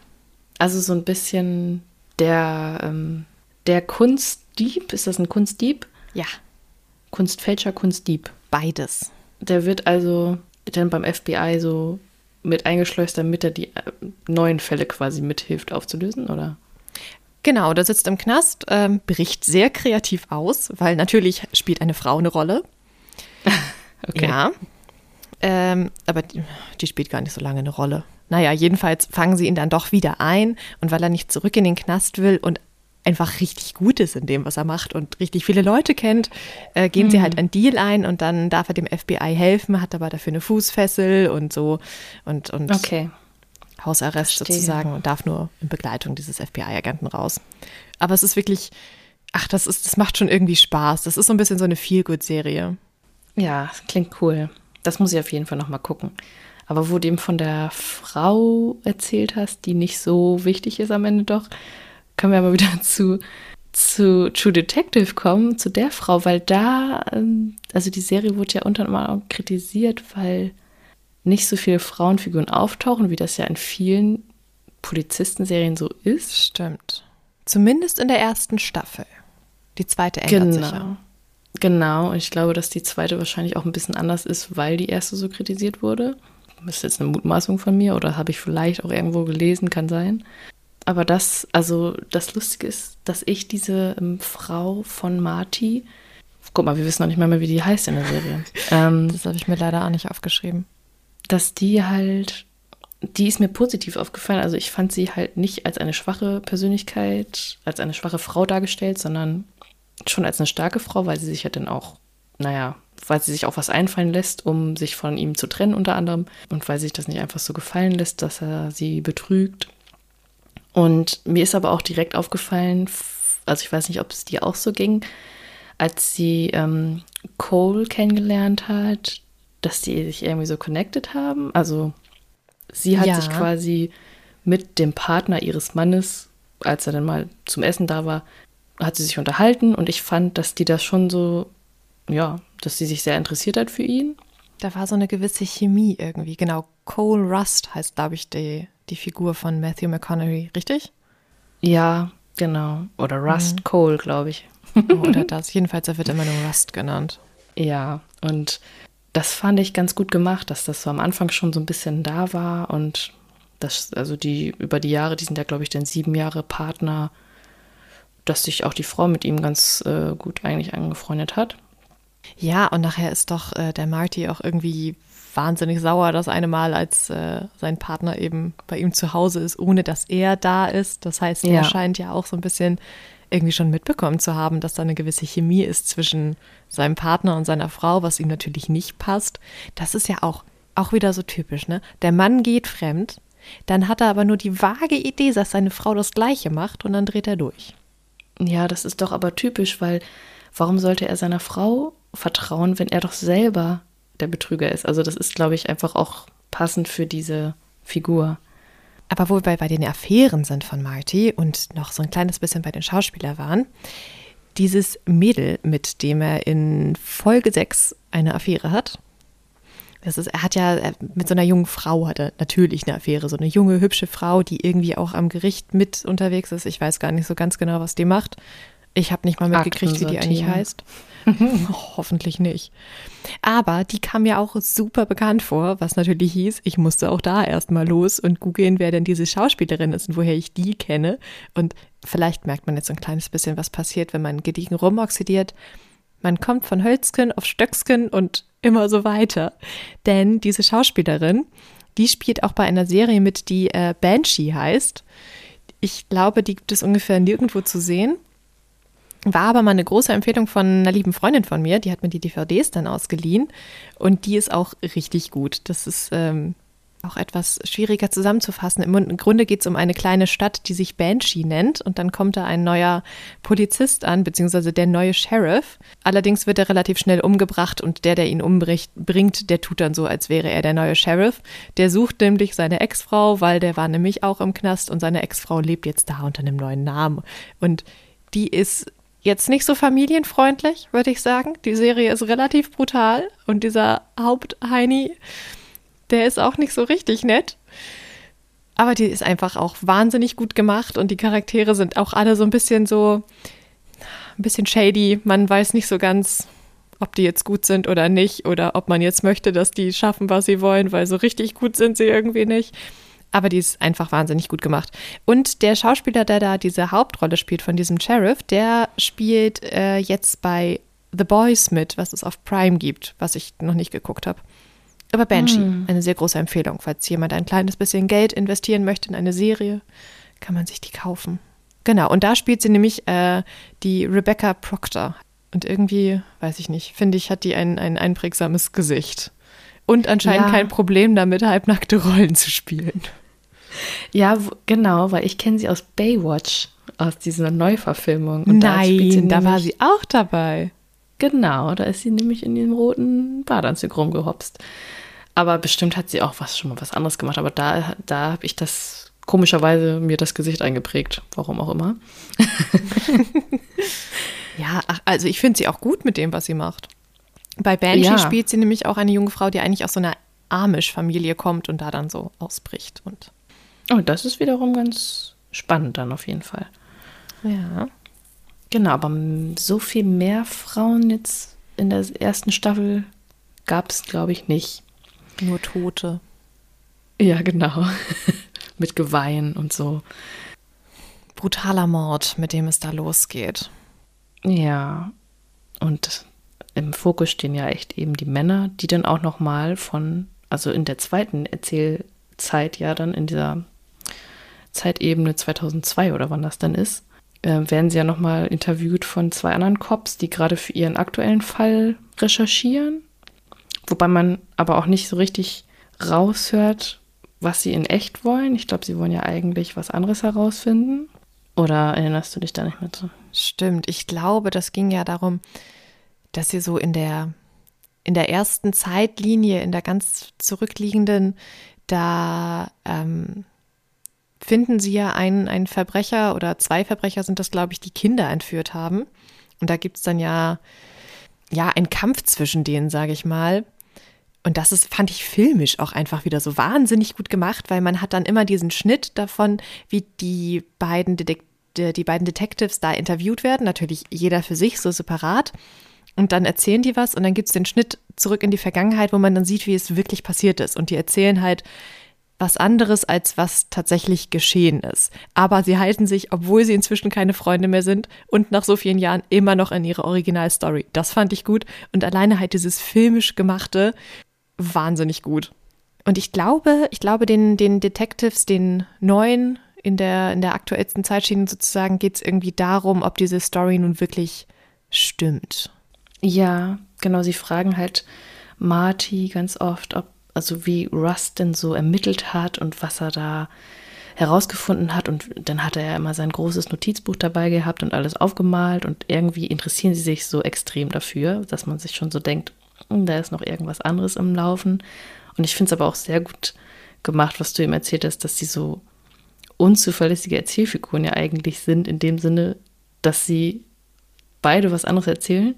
Also so ein bisschen der, ähm, der Kunstdieb, ist das ein Kunstdieb? ja, Kunstfälscher, Kunstdieb. beides. Der wird also dann beim FBI so mit eingeschleust, damit er die äh, neuen Fälle quasi mithilft aufzulösen, oder? Genau, der sitzt im Knast, ähm, bricht sehr kreativ aus, weil natürlich spielt eine Frau eine Rolle. *laughs* Okay. Ja. Ähm, aber die, die spielt gar nicht so lange eine Rolle. Naja, jedenfalls fangen sie ihn dann doch wieder ein und weil er nicht zurück in den Knast will und einfach richtig gut ist in dem, was er macht und richtig viele Leute kennt, äh, gehen sie halt einen Deal ein und dann darf er dem FBI helfen, hat aber dafür eine Fußfessel und so und, und Okay. Hausarrest Verstehe. sozusagen und darf nur in Begleitung dieses FBI-Agenten raus. Aber es ist wirklich, ach, das ist, das macht schon irgendwie Spaß. Das ist so ein bisschen so eine Feel-Good-Serie. Ja, klingt cool. Das muss ich auf jeden Fall noch mal gucken. Aber wo du eben von der Frau erzählt hast, die nicht so wichtig ist am Ende doch, können wir aber wieder *laughs* zu, zu True Detective kommen, zu der Frau, weil da, ähm, also die Serie wurde ja unter anderem auch kritisiert, weil nicht so viele Frauenfiguren auftauchen, wie das ja in vielen Polizistenserien so ist. Stimmt. Zumindest in der ersten Staffel. Die zweite ändert sich ja. Genau. Genau, und ich glaube, dass die zweite wahrscheinlich auch ein bisschen anders ist, weil die erste so kritisiert wurde. Das ist jetzt eine Mutmaßung von mir oder habe ich vielleicht auch irgendwo gelesen, kann sein. Aber das, also das Lustige ist, dass ich diese ähm, Frau von Marty, guck mal, wir wissen noch nicht mal mehr, wie die heißt in der Serie, *laughs* ähm, Das habe ich mir leider auch nicht aufgeschrieben. dass die halt, die ist mir positiv aufgefallen. Also ich fand sie halt nicht als eine schwache Persönlichkeit, als eine schwache Frau dargestellt, sondern schon als eine starke Frau, weil sie sich ja dann auch, naja, weil sie sich auch was einfallen lässt, um sich von ihm zu trennen unter anderem und weil sie sich das nicht einfach so gefallen lässt, dass er sie betrügt. Und mir ist aber auch direkt aufgefallen, also ich weiß nicht, ob es dir auch so ging, als sie ähm, Cole kennengelernt hat, dass die sich irgendwie so connected haben. Also sie hat Ja. sich quasi mit dem Partner ihres Mannes, als er dann mal zum Essen da war, hat sie sich unterhalten und ich fand, dass die das schon so, ja, dass sie sich sehr interessiert hat für ihn. Da war so eine gewisse Chemie irgendwie. Genau, Cole Rust heißt, glaube ich, die, die Figur von Matthew McConaughey, richtig? Ja, genau. Oder Rust Cole, glaube ich. Oder das. *laughs* Jedenfalls, er wird immer nur Rust genannt. Ja, und das fand ich ganz gut gemacht, dass das so am Anfang schon so ein bisschen da war und das, also die über die Jahre, die sind ja, glaube ich, dann sieben Jahre Partner, dass sich auch die Frau mit ihm ganz äh, gut eigentlich angefreundet hat. Ja, und nachher ist doch äh, der Marty auch irgendwie wahnsinnig sauer das eine Mal, als äh, sein Partner eben bei ihm zu Hause ist, ohne dass er da ist. Das heißt, ja. er scheint ja auch so ein bisschen irgendwie schon mitbekommen zu haben, dass da eine gewisse Chemie ist zwischen seinem Partner und seiner Frau, was ihm natürlich nicht passt. Das ist ja auch, auch wieder so typisch, ne? Der Mann geht fremd, dann hat er aber nur die vage Idee, dass seine Frau das Gleiche macht und dann dreht er durch. Ja, das ist doch aber typisch, weil warum sollte er seiner Frau vertrauen, wenn er doch selber der Betrüger ist? Also das ist, glaube ich, einfach auch passend für diese Figur. Aber wo wir bei den Affären sind von Marty und noch so ein kleines bisschen bei den Schauspielern waren, dieses Mädel, mit dem er in Folge 6 eine Affäre hat, das ist, er hat ja mit so einer jungen Frau hatte natürlich eine Affäre, so eine junge, hübsche Frau, die irgendwie auch am Gericht mit unterwegs ist. Ich weiß gar nicht so ganz genau, was die macht. Ich habe nicht mal mitgekriegt, wie die eigentlich heißt. *laughs* hoffentlich nicht. Aber die kam mir auch super bekannt vor, was natürlich hieß, ich musste auch da erstmal los und googeln, wer denn diese Schauspielerin ist und woher ich die kenne. Und vielleicht merkt man jetzt ein kleines bisschen, was passiert, wenn man gediegen rumoxidiert. Man kommt von Hölzken auf Stöcksken und immer so weiter. Denn diese Schauspielerin, die spielt auch bei einer Serie mit, die äh, Banshee heißt. Ich glaube, die gibt es ungefähr nirgendwo zu sehen. War aber mal eine große Empfehlung von einer lieben Freundin von mir, die hat mir die DVDs dann ausgeliehen und die ist auch richtig gut. Das ist ähm, auch etwas schwieriger zusammenzufassen. Im Grunde geht es um eine kleine Stadt, die sich Banshee nennt und dann kommt da ein neuer Polizist an, beziehungsweise der neue Sheriff. Allerdings wird er relativ schnell umgebracht und der, der ihn umbringt, der tut dann so, als wäre er der neue Sheriff. Der sucht nämlich seine Ex-Frau, weil der war nämlich auch im Knast und seine Ex-Frau lebt jetzt da unter einem neuen Namen. Und die ist jetzt nicht so familienfreundlich, würde ich sagen. Die Serie ist relativ brutal und dieser Hauptheini, der ist auch nicht so richtig nett. Aber die ist einfach auch wahnsinnig gut gemacht und die Charaktere sind auch alle so ein bisschen so, ein bisschen shady. Man weiß nicht so ganz, ob die jetzt gut sind oder nicht oder ob man jetzt möchte, dass die schaffen, was sie wollen, weil so richtig gut sind sie irgendwie nicht aber die ist einfach wahnsinnig gut gemacht. Und der Schauspieler, der da diese Hauptrolle spielt von diesem Sheriff, der spielt äh, jetzt bei The Boys mit, was es auf Prime gibt, was ich noch nicht geguckt habe. Aber Banshee, mm. eine sehr große Empfehlung. Falls jemand ein kleines bisschen Geld investieren möchte in eine Serie, kann man sich die kaufen. Genau, und da spielt sie nämlich äh, die Rebecca Proctor. Und irgendwie, weiß ich nicht, finde ich, hat die ein, ein einprägsames Gesicht. Und anscheinend ja. kein Problem damit, halbnackte Rollen zu spielen. Ja, genau, weil ich kenne sie aus Baywatch, aus dieser Neuverfilmung. Und Nein, da, da war sie auch dabei. Genau, da ist sie nämlich in dem roten Badeanzug rumgehopst. Aber bestimmt hat sie auch was schon mal was anderes gemacht. Aber da, da habe ich das komischerweise mir das Gesicht eingeprägt. Warum auch immer. *laughs* ja, ach, also ich finde sie auch gut mit dem, was sie macht. Bei Banshee ja. spielt sie nämlich auch eine junge Frau, die eigentlich aus so einer Amish-Familie kommt und da dann so ausbricht und Oh, das ist wiederum ganz spannend dann auf jeden Fall. Ja. Genau, aber so viel mehr Frauen jetzt in der ersten Staffel gab es, glaube ich, nicht. Nur Tote. Ja, genau. *laughs* mit Geweihen und so. Brutaler Mord, mit dem es da losgeht. Ja. Und im Fokus stehen ja echt eben die Männer, die dann auch noch mal von, also in der zweiten Erzählzeit ja dann in dieser Zeitebene 2002 oder wann das dann ist, äh, werden sie ja nochmal interviewt von zwei anderen Cops, die gerade für ihren aktuellen Fall recherchieren. Wobei man aber auch nicht so richtig raushört, was sie in echt wollen. Ich glaube, sie wollen ja eigentlich was anderes herausfinden. Oder erinnerst du dich da nicht mehr zu? Stimmt, ich glaube, das ging ja darum, dass sie so in der, in der ersten Zeitlinie, in der ganz zurückliegenden, da ähm, finden sie ja einen, einen Verbrecher oder zwei Verbrecher sind das, glaube ich, die Kinder entführt haben. Und da gibt es dann ja, ja, einen Kampf zwischen denen, sage ich mal. Und das ist, fand ich filmisch auch einfach wieder so wahnsinnig gut gemacht, weil man hat dann immer diesen Schnitt davon, wie die beiden, Detek die beiden Detectives da interviewt werden. Natürlich jeder für sich, so separat. Und dann erzählen die was und dann gibt es den Schnitt zurück in die Vergangenheit, wo man dann sieht, wie es wirklich passiert ist. Und die erzählen halt, was anderes, als was tatsächlich geschehen ist. Aber sie halten sich, obwohl sie inzwischen keine Freunde mehr sind und nach so vielen Jahren immer noch an ihre Originalstory. Das fand ich gut. Und alleine halt dieses filmisch gemachte, wahnsinnig gut. Und ich glaube, ich glaube, den, den Detectives, den neuen in der, in der aktuellsten Zeitschiene sozusagen, geht es irgendwie darum, ob diese Story nun wirklich stimmt. Ja, genau. Sie fragen halt Marty ganz oft, ob, also wie Rust denn so ermittelt hat und was er da herausgefunden hat. Und dann hat er ja immer sein großes Notizbuch dabei gehabt und alles aufgemalt. Und irgendwie interessieren sie sich so extrem dafür, dass man sich schon so denkt, hm, da ist noch irgendwas anderes im Laufen. Und ich finde es aber auch sehr gut gemacht, was du ihm erzählt hast, dass sie so unzuverlässige Erzählfiguren ja eigentlich sind, in dem Sinne, dass sie beide was anderes erzählen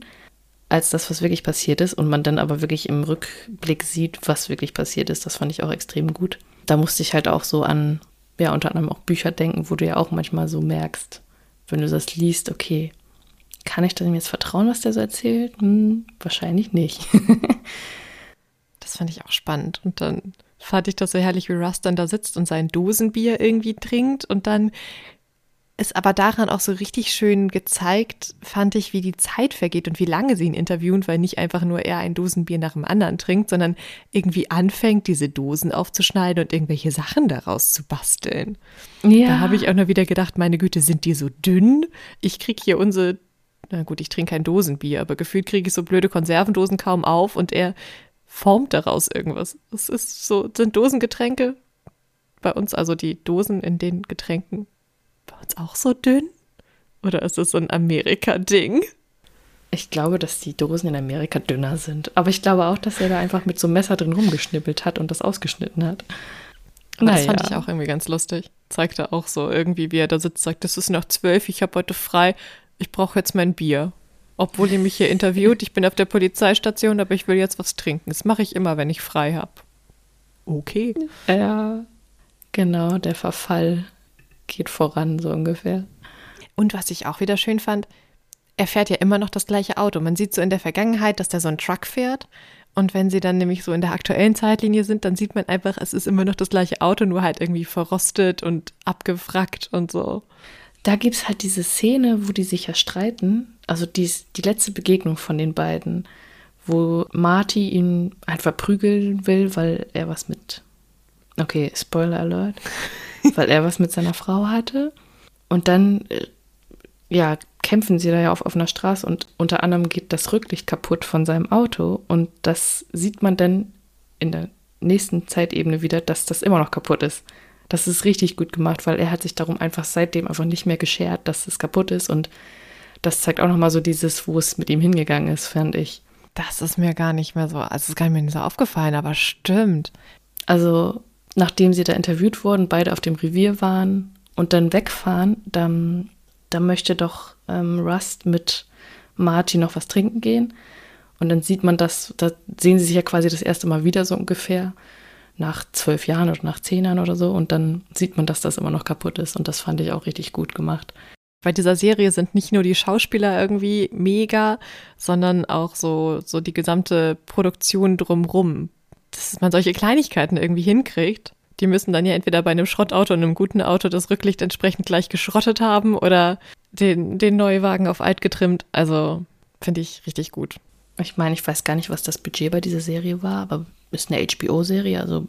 als das, was wirklich passiert ist und man dann aber wirklich im Rückblick sieht, was wirklich passiert ist. Das fand ich auch extrem gut. Da musste ich halt auch so an, ja, unter anderem auch Bücher denken, wo du ja auch manchmal so merkst, wenn du das liest, okay, kann ich dem jetzt vertrauen, was der so erzählt? Hm, wahrscheinlich nicht. *laughs* das fand ich auch spannend. Und dann fand ich das so herrlich, wie Russ dann da sitzt und sein Dosenbier irgendwie trinkt und dann ist aber daran auch so richtig schön gezeigt, fand ich, wie die Zeit vergeht und wie lange sie ihn interviewen, weil nicht einfach nur er ein Dosenbier nach dem anderen trinkt, sondern irgendwie anfängt, diese Dosen aufzuschneiden und irgendwelche Sachen daraus zu basteln. Ja. Da habe ich auch nur wieder gedacht, meine Güte, sind die so dünn? Ich kriege hier unsere, na gut, ich trinke kein Dosenbier, aber gefühlt kriege ich so blöde Konservendosen kaum auf und er formt daraus irgendwas. Es ist so, sind Dosengetränke bei uns, also die Dosen in den Getränken bei uns auch so dünn? Oder ist es so ein Amerika-Ding? Ich glaube, dass die Dosen in Amerika dünner sind. Aber ich glaube auch, dass er da einfach mit so einem Messer drin rumgeschnippelt hat und das ausgeschnitten hat. Naja. Das fand ich auch irgendwie ganz lustig. Zeigt er auch so irgendwie, wie er da sitzt, sagt, es ist noch zwölf, ich habe heute frei, ich brauche jetzt mein Bier. Obwohl ihr mich hier interviewt, ich bin auf der Polizeistation, aber ich will jetzt was trinken. Das mache ich immer, wenn ich frei habe. Okay. Ja, genau, der Verfall geht voran, so ungefähr. Und was ich auch wieder schön fand, er fährt ja immer noch das gleiche Auto. Man sieht so in der Vergangenheit, dass der so ein Truck fährt. Und wenn sie dann nämlich so in der aktuellen Zeitlinie sind, dann sieht man einfach, es ist immer noch das gleiche Auto, nur halt irgendwie verrostet und abgewrackt und so. Da gibt es halt diese Szene, wo die sich ja streiten. Also die, die letzte Begegnung von den beiden, wo Marty ihn halt verprügeln will, weil er was mit. Okay, Spoiler Alert. *laughs* weil er was mit seiner Frau hatte. Und dann, äh, ja, kämpfen sie da ja auf offener Straße und unter anderem geht das Rücklicht kaputt von seinem Auto und das sieht man dann in der nächsten Zeitebene wieder, dass das immer noch kaputt ist. Das ist richtig gut gemacht, weil er hat sich darum einfach seitdem einfach nicht mehr geschert, dass es kaputt ist und das zeigt auch nochmal so dieses, wo es mit ihm hingegangen ist, fand ich. Das ist mir gar nicht mehr so, also ist gar nicht mehr so aufgefallen, aber stimmt. Also nachdem sie da interviewt wurden, beide auf dem Revier waren und dann wegfahren, dann, dann möchte doch ähm, Rust mit Marty noch was trinken gehen. Und dann sieht man das, da sehen sie sich ja quasi das erste Mal wieder so ungefähr, nach zwölf Jahren oder nach zehn Jahren oder so. Und dann sieht man, dass das immer noch kaputt ist. Und das fand ich auch richtig gut gemacht. Bei dieser Serie sind nicht nur die Schauspieler irgendwie mega, sondern auch so, so die gesamte Produktion drumrum dass man solche Kleinigkeiten irgendwie hinkriegt. Die müssen dann ja entweder bei einem Schrottauto und einem guten Auto das Rücklicht entsprechend gleich geschrottet haben oder den, den Neuwagen auf alt getrimmt. Also finde ich richtig gut. Ich meine, ich weiß gar nicht, was das Budget bei dieser Serie war, aber ist eine HBO-Serie, also.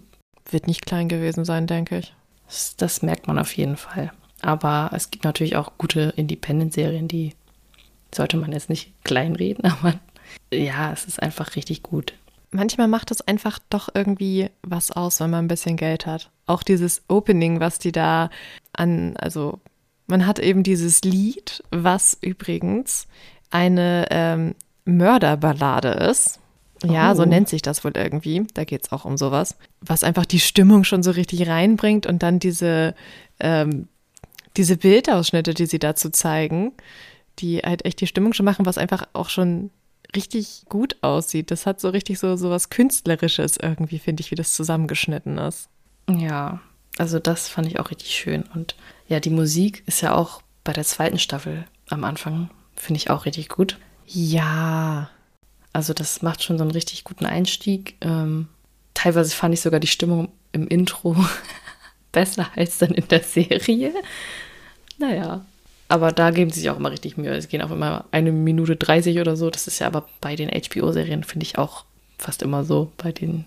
Wird nicht klein gewesen sein, denke ich. Das, das merkt man auf jeden Fall. Aber es gibt natürlich auch gute Independent-Serien, die sollte man jetzt nicht kleinreden, *laughs* aber ja, es ist einfach richtig gut manchmal macht es einfach doch irgendwie was aus, wenn man ein bisschen Geld hat. Auch dieses Opening, was die da an, also man hat eben dieses Lied, was übrigens eine ähm, Mörderballade ist. Ja, oh. so nennt sich das wohl irgendwie. Da geht es auch um sowas. Was einfach die Stimmung schon so richtig reinbringt und dann diese, ähm, diese Bildausschnitte, die sie dazu zeigen, die halt echt die Stimmung schon machen, was einfach auch schon richtig gut aussieht. Das hat so richtig so, so was Künstlerisches irgendwie, finde ich, wie das zusammengeschnitten ist. Ja, also das fand ich auch richtig schön. Und ja, die Musik ist ja auch bei der zweiten Staffel am Anfang, finde ich auch richtig gut. Ja. Also das macht schon so einen richtig guten Einstieg. Ähm, teilweise fand ich sogar die Stimmung im Intro *laughs* besser als dann in der Serie. Naja, aber da geben sie sich auch immer richtig Mühe. Es gehen auch immer eine Minute 30 oder so. Das ist ja aber bei den HBO-Serien, finde ich auch fast immer so. Bei den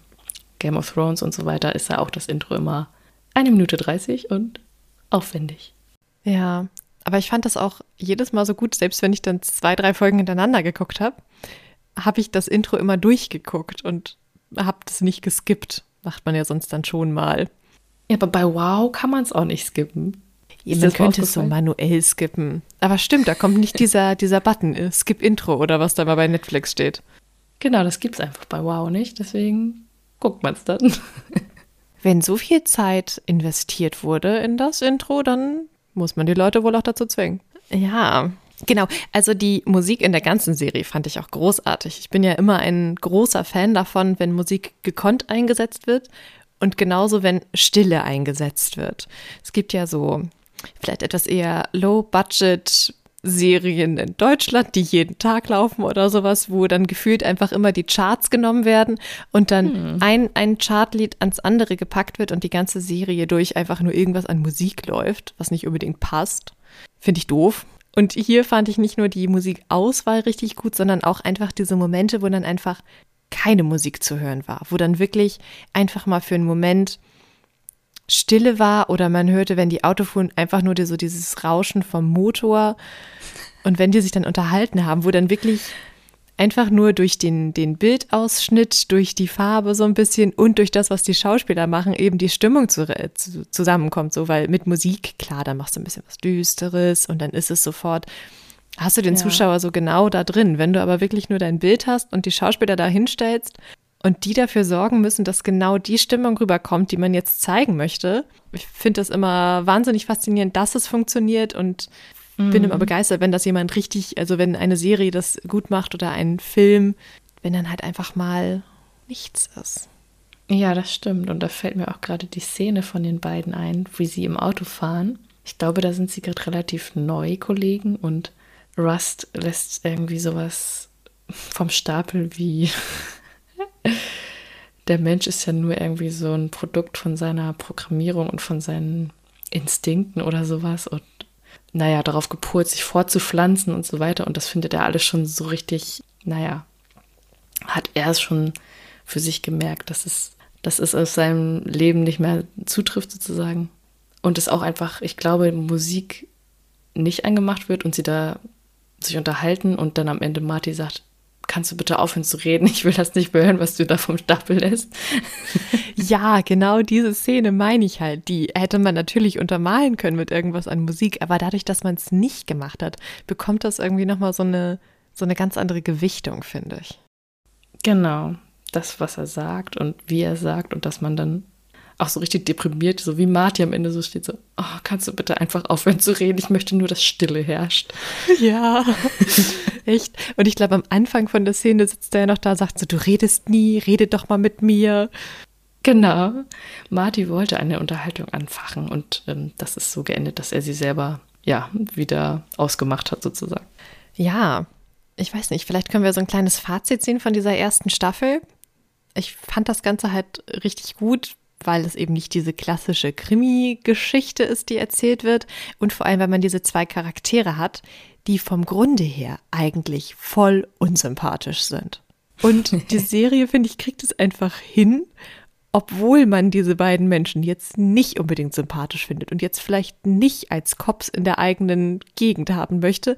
Game of Thrones und so weiter ist ja auch das Intro immer eine Minute 30 und aufwendig. Ja, aber ich fand das auch jedes Mal so gut, selbst wenn ich dann zwei, drei Folgen hintereinander geguckt habe, habe ich das Intro immer durchgeguckt und habe das nicht geskippt. Macht man ja sonst dann schon mal. Ja, aber bei Wow kann man es auch nicht skippen. Man könnte es so manuell skippen. Aber stimmt, da kommt nicht *laughs* dieser, dieser Button, äh, Skip Intro oder was da mal bei Netflix steht. Genau, das gibt es einfach bei Wow nicht. Deswegen guckt man es dann. *laughs* Wenn so viel Zeit investiert wurde in das Intro, dann muss man die Leute wohl auch dazu zwingen. Ja, Genau, also die Musik in der ganzen Serie fand ich auch großartig. Ich bin ja immer ein großer Fan davon, wenn Musik gekonnt eingesetzt wird und genauso, wenn Stille eingesetzt wird. Es gibt ja so vielleicht etwas eher Low-Budget Serien in Deutschland, die jeden Tag laufen oder sowas, wo dann gefühlt einfach immer die Charts genommen werden und dann hm. ein, ein Chartlied ans andere gepackt wird und die ganze Serie durch einfach nur irgendwas an Musik läuft, was nicht unbedingt passt. Finde ich doof. Und hier fand ich nicht nur die Musikauswahl richtig gut, sondern auch einfach diese Momente, wo dann einfach keine Musik zu hören war, wo dann wirklich einfach mal für einen Moment Stille war oder man hörte, wenn die Auto fuhren, einfach nur so dieses Rauschen vom Motor. Und wenn die sich dann unterhalten haben, wo dann wirklich einfach nur durch den, den Bildausschnitt, durch die Farbe so ein bisschen und durch das, was die Schauspieler machen, eben die Stimmung zu, zu, zusammenkommt. So, weil mit Musik, klar, da machst du ein bisschen was Düsteres und dann ist es sofort, hast du den ja. Zuschauer so genau da drin. Wenn du aber wirklich nur dein Bild hast und die Schauspieler da hinstellst und die dafür sorgen müssen, dass genau die Stimmung rüberkommt, die man jetzt zeigen möchte. Ich finde das immer wahnsinnig faszinierend, dass es funktioniert und mhm. bin immer begeistert, wenn das jemand richtig, also wenn eine Serie das gut macht oder ein Film, wenn dann halt einfach mal nichts ist. Ja, das stimmt. Und da fällt mir auch gerade die Szene von den beiden ein, wie sie im Auto fahren. Ich glaube, da sind sie gerade relativ neu, Kollegen, und Rust lässt irgendwie sowas vom Stapel wie *laughs* der Mensch ist ja nur irgendwie so ein Produkt von seiner Programmierung und von seinen Instinkten oder sowas und naja, darauf gepolt, sich fortzupflanzen und so weiter. Und das findet er alles schon so richtig, naja, hat er es schon für sich gemerkt, dass es, dass es aus seinem Leben nicht mehr zutrifft sozusagen. Und es auch einfach, ich glaube, Musik nicht angemacht wird und sie da sich unterhalten und dann am Ende Marty sagt, kannst du bitte aufhören zu reden? Ich will das nicht mehr hören, was du da vom Stapel lässt. *laughs* Ja, genau diese Szene meine ich halt. Die hätte man natürlich untermalen können mit irgendwas an Musik, aber dadurch, dass man es nicht gemacht hat, bekommt das irgendwie nochmal so eine, so eine ganz andere Gewichtung, finde ich. Genau. Das, was er sagt und wie er sagt und dass man dann auch so richtig deprimiert, so wie Marty am Ende so steht, so, oh, kannst du bitte einfach aufhören zu reden? Ich möchte nur, dass Stille herrscht. *laughs* Ja, *laughs* echt. Und ich glaube, am Anfang von der Szene sitzt er ja noch da, sagt so, du redest nie, rede doch mal mit mir. Genau. Marty wollte eine Unterhaltung anfachen und ähm, das ist so geendet, dass er sie selber, ja, wieder ausgemacht hat sozusagen. Ja, ich weiß nicht, vielleicht können wir so ein kleines Fazit ziehen von dieser ersten Staffel. Ich fand das Ganze halt richtig gut weil es eben nicht diese klassische Krimi-Geschichte ist, die erzählt wird und vor allem, weil man diese zwei Charaktere hat, die vom Grunde her eigentlich voll unsympathisch sind. Und *laughs* die Serie, finde ich, kriegt es einfach hin, obwohl man diese beiden Menschen jetzt nicht unbedingt sympathisch findet und jetzt vielleicht nicht als Cops in der eigenen Gegend haben möchte,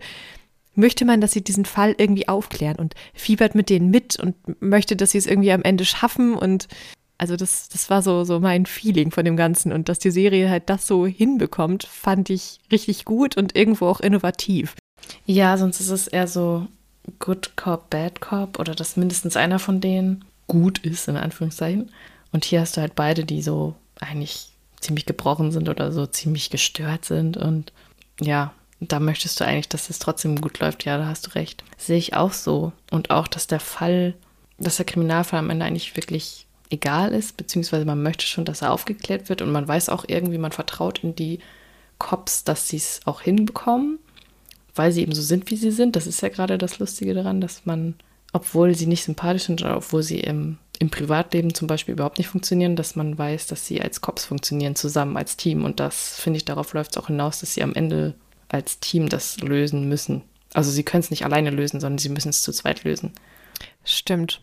möchte man, dass sie diesen Fall irgendwie aufklären und fiebert mit denen mit und möchte, dass sie es irgendwie am Ende schaffen und also das, das war so, so mein Feeling von dem Ganzen. Und dass die Serie halt das so hinbekommt, fand ich richtig gut und irgendwo auch innovativ. Ja, sonst ist es eher so Good Cop, Bad Cop oder dass mindestens einer von denen gut ist, in Anführungszeichen. Und hier hast du halt beide, die so eigentlich ziemlich gebrochen sind oder so ziemlich gestört sind. Und ja, da möchtest du eigentlich, dass es trotzdem gut läuft. Ja, da hast du recht. Sehe ich auch so. Und auch, dass der Fall, dass der Kriminalfall am Ende eigentlich wirklich egal ist, beziehungsweise man möchte schon, dass er aufgeklärt wird und man weiß auch irgendwie, man vertraut in die Cops, dass sie es auch hinbekommen, weil sie eben so sind, wie sie sind. Das ist ja gerade das Lustige daran, dass man, obwohl sie nicht sympathisch sind oder obwohl sie im im Privatleben zum Beispiel überhaupt nicht funktionieren, dass man weiß, dass sie als Cops funktionieren, zusammen als Team. Und das, finde ich, darauf läuft es auch hinaus, dass sie am Ende als Team das lösen müssen. Also sie können es nicht alleine lösen, sondern sie müssen es zu zweit lösen. Stimmt.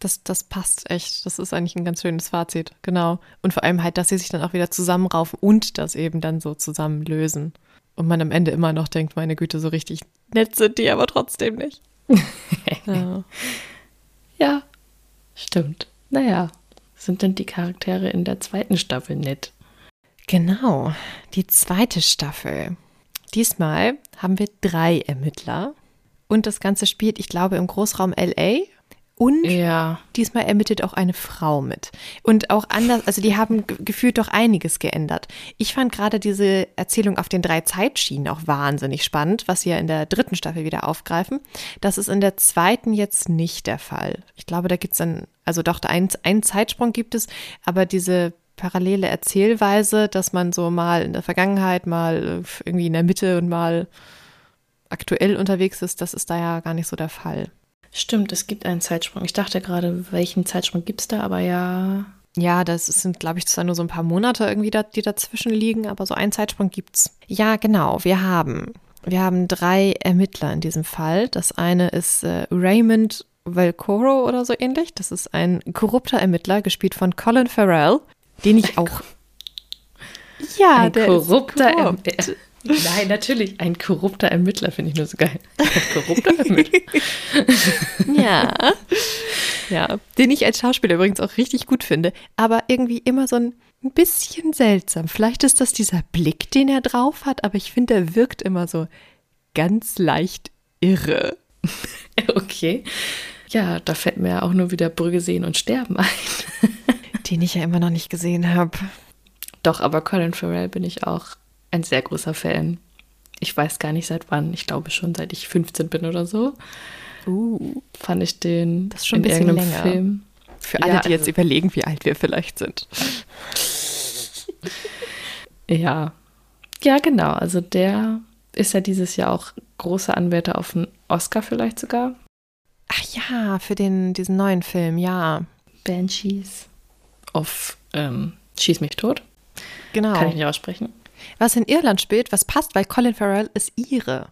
Das, das passt echt. Das ist eigentlich ein ganz schönes Fazit. Genau. Und vor allem halt, dass sie sich dann auch wieder zusammenraufen und das eben dann so zusammen lösen. Und man am Ende immer noch denkt, meine Güte, so richtig nett sind die aber trotzdem nicht. *laughs* ja. ja, stimmt. Naja, sind denn die Charaktere in der zweiten Staffel nett? Genau, die zweite Staffel. Diesmal haben wir drei Ermittler und das Ganze spielt, ich glaube, im Großraum LA und ja. diesmal ermittelt auch eine Frau mit. Und auch anders, also die haben gefühlt doch einiges geändert. Ich fand gerade diese Erzählung auf den drei Zeitschienen auch wahnsinnig spannend, was sie ja in der dritten Staffel wieder aufgreifen. Das ist in der zweiten jetzt nicht der Fall. Ich glaube, da gibt es dann, also doch, einen, einen Zeitsprung gibt es, aber diese parallele Erzählweise, dass man so mal in der Vergangenheit, mal irgendwie in der Mitte und mal aktuell unterwegs ist, das ist da ja gar nicht so der Fall. Stimmt, es gibt einen Zeitsprung. Ich dachte gerade, welchen Zeitsprung gibt es da, aber ja. Ja, das sind, glaube ich, zwar nur so ein paar Monate irgendwie, da, die dazwischen liegen, aber so einen Zeitsprung gibt's. Ja, genau. Wir haben, wir haben drei Ermittler in diesem Fall. Das eine ist äh, Raymond Valcoro oder so ähnlich. Das ist ein korrupter Ermittler, gespielt von Colin Farrell, den ich auch. Ja, ein der korrupter Ermittler. Nein, natürlich. Ein korrupter Ermittler finde ich nur so geil. Ein korrupter Ermittler. *laughs* ja. Ja. Den ich als Schauspieler übrigens auch richtig gut finde, aber irgendwie immer so ein bisschen seltsam. Vielleicht ist das dieser Blick, den er drauf hat, aber ich finde, er wirkt immer so ganz leicht irre. *laughs* okay. Ja, da fällt mir auch nur wieder Brügge sehen und sterben ein. *laughs* den ich ja immer noch nicht gesehen habe. Doch, aber Colin Farrell bin ich auch ein sehr großer Fan. Ich weiß gar nicht seit wann. Ich glaube schon seit ich 15 bin oder so. Uh, fand ich den das ist schon ein bisschen länger. Film. Für alle, ja, die jetzt also, überlegen, wie alt wir vielleicht sind. *laughs* ja. Ja, genau. Also der ist ja dieses Jahr auch großer Anwärter auf einen Oscar vielleicht sogar. Ach ja, für den, diesen neuen Film, ja. Banshees. Auf ähm, Schieß mich tot. Genau. Kann ich nicht aussprechen was in Irland spielt, was passt, weil Colin Farrell ist ihre,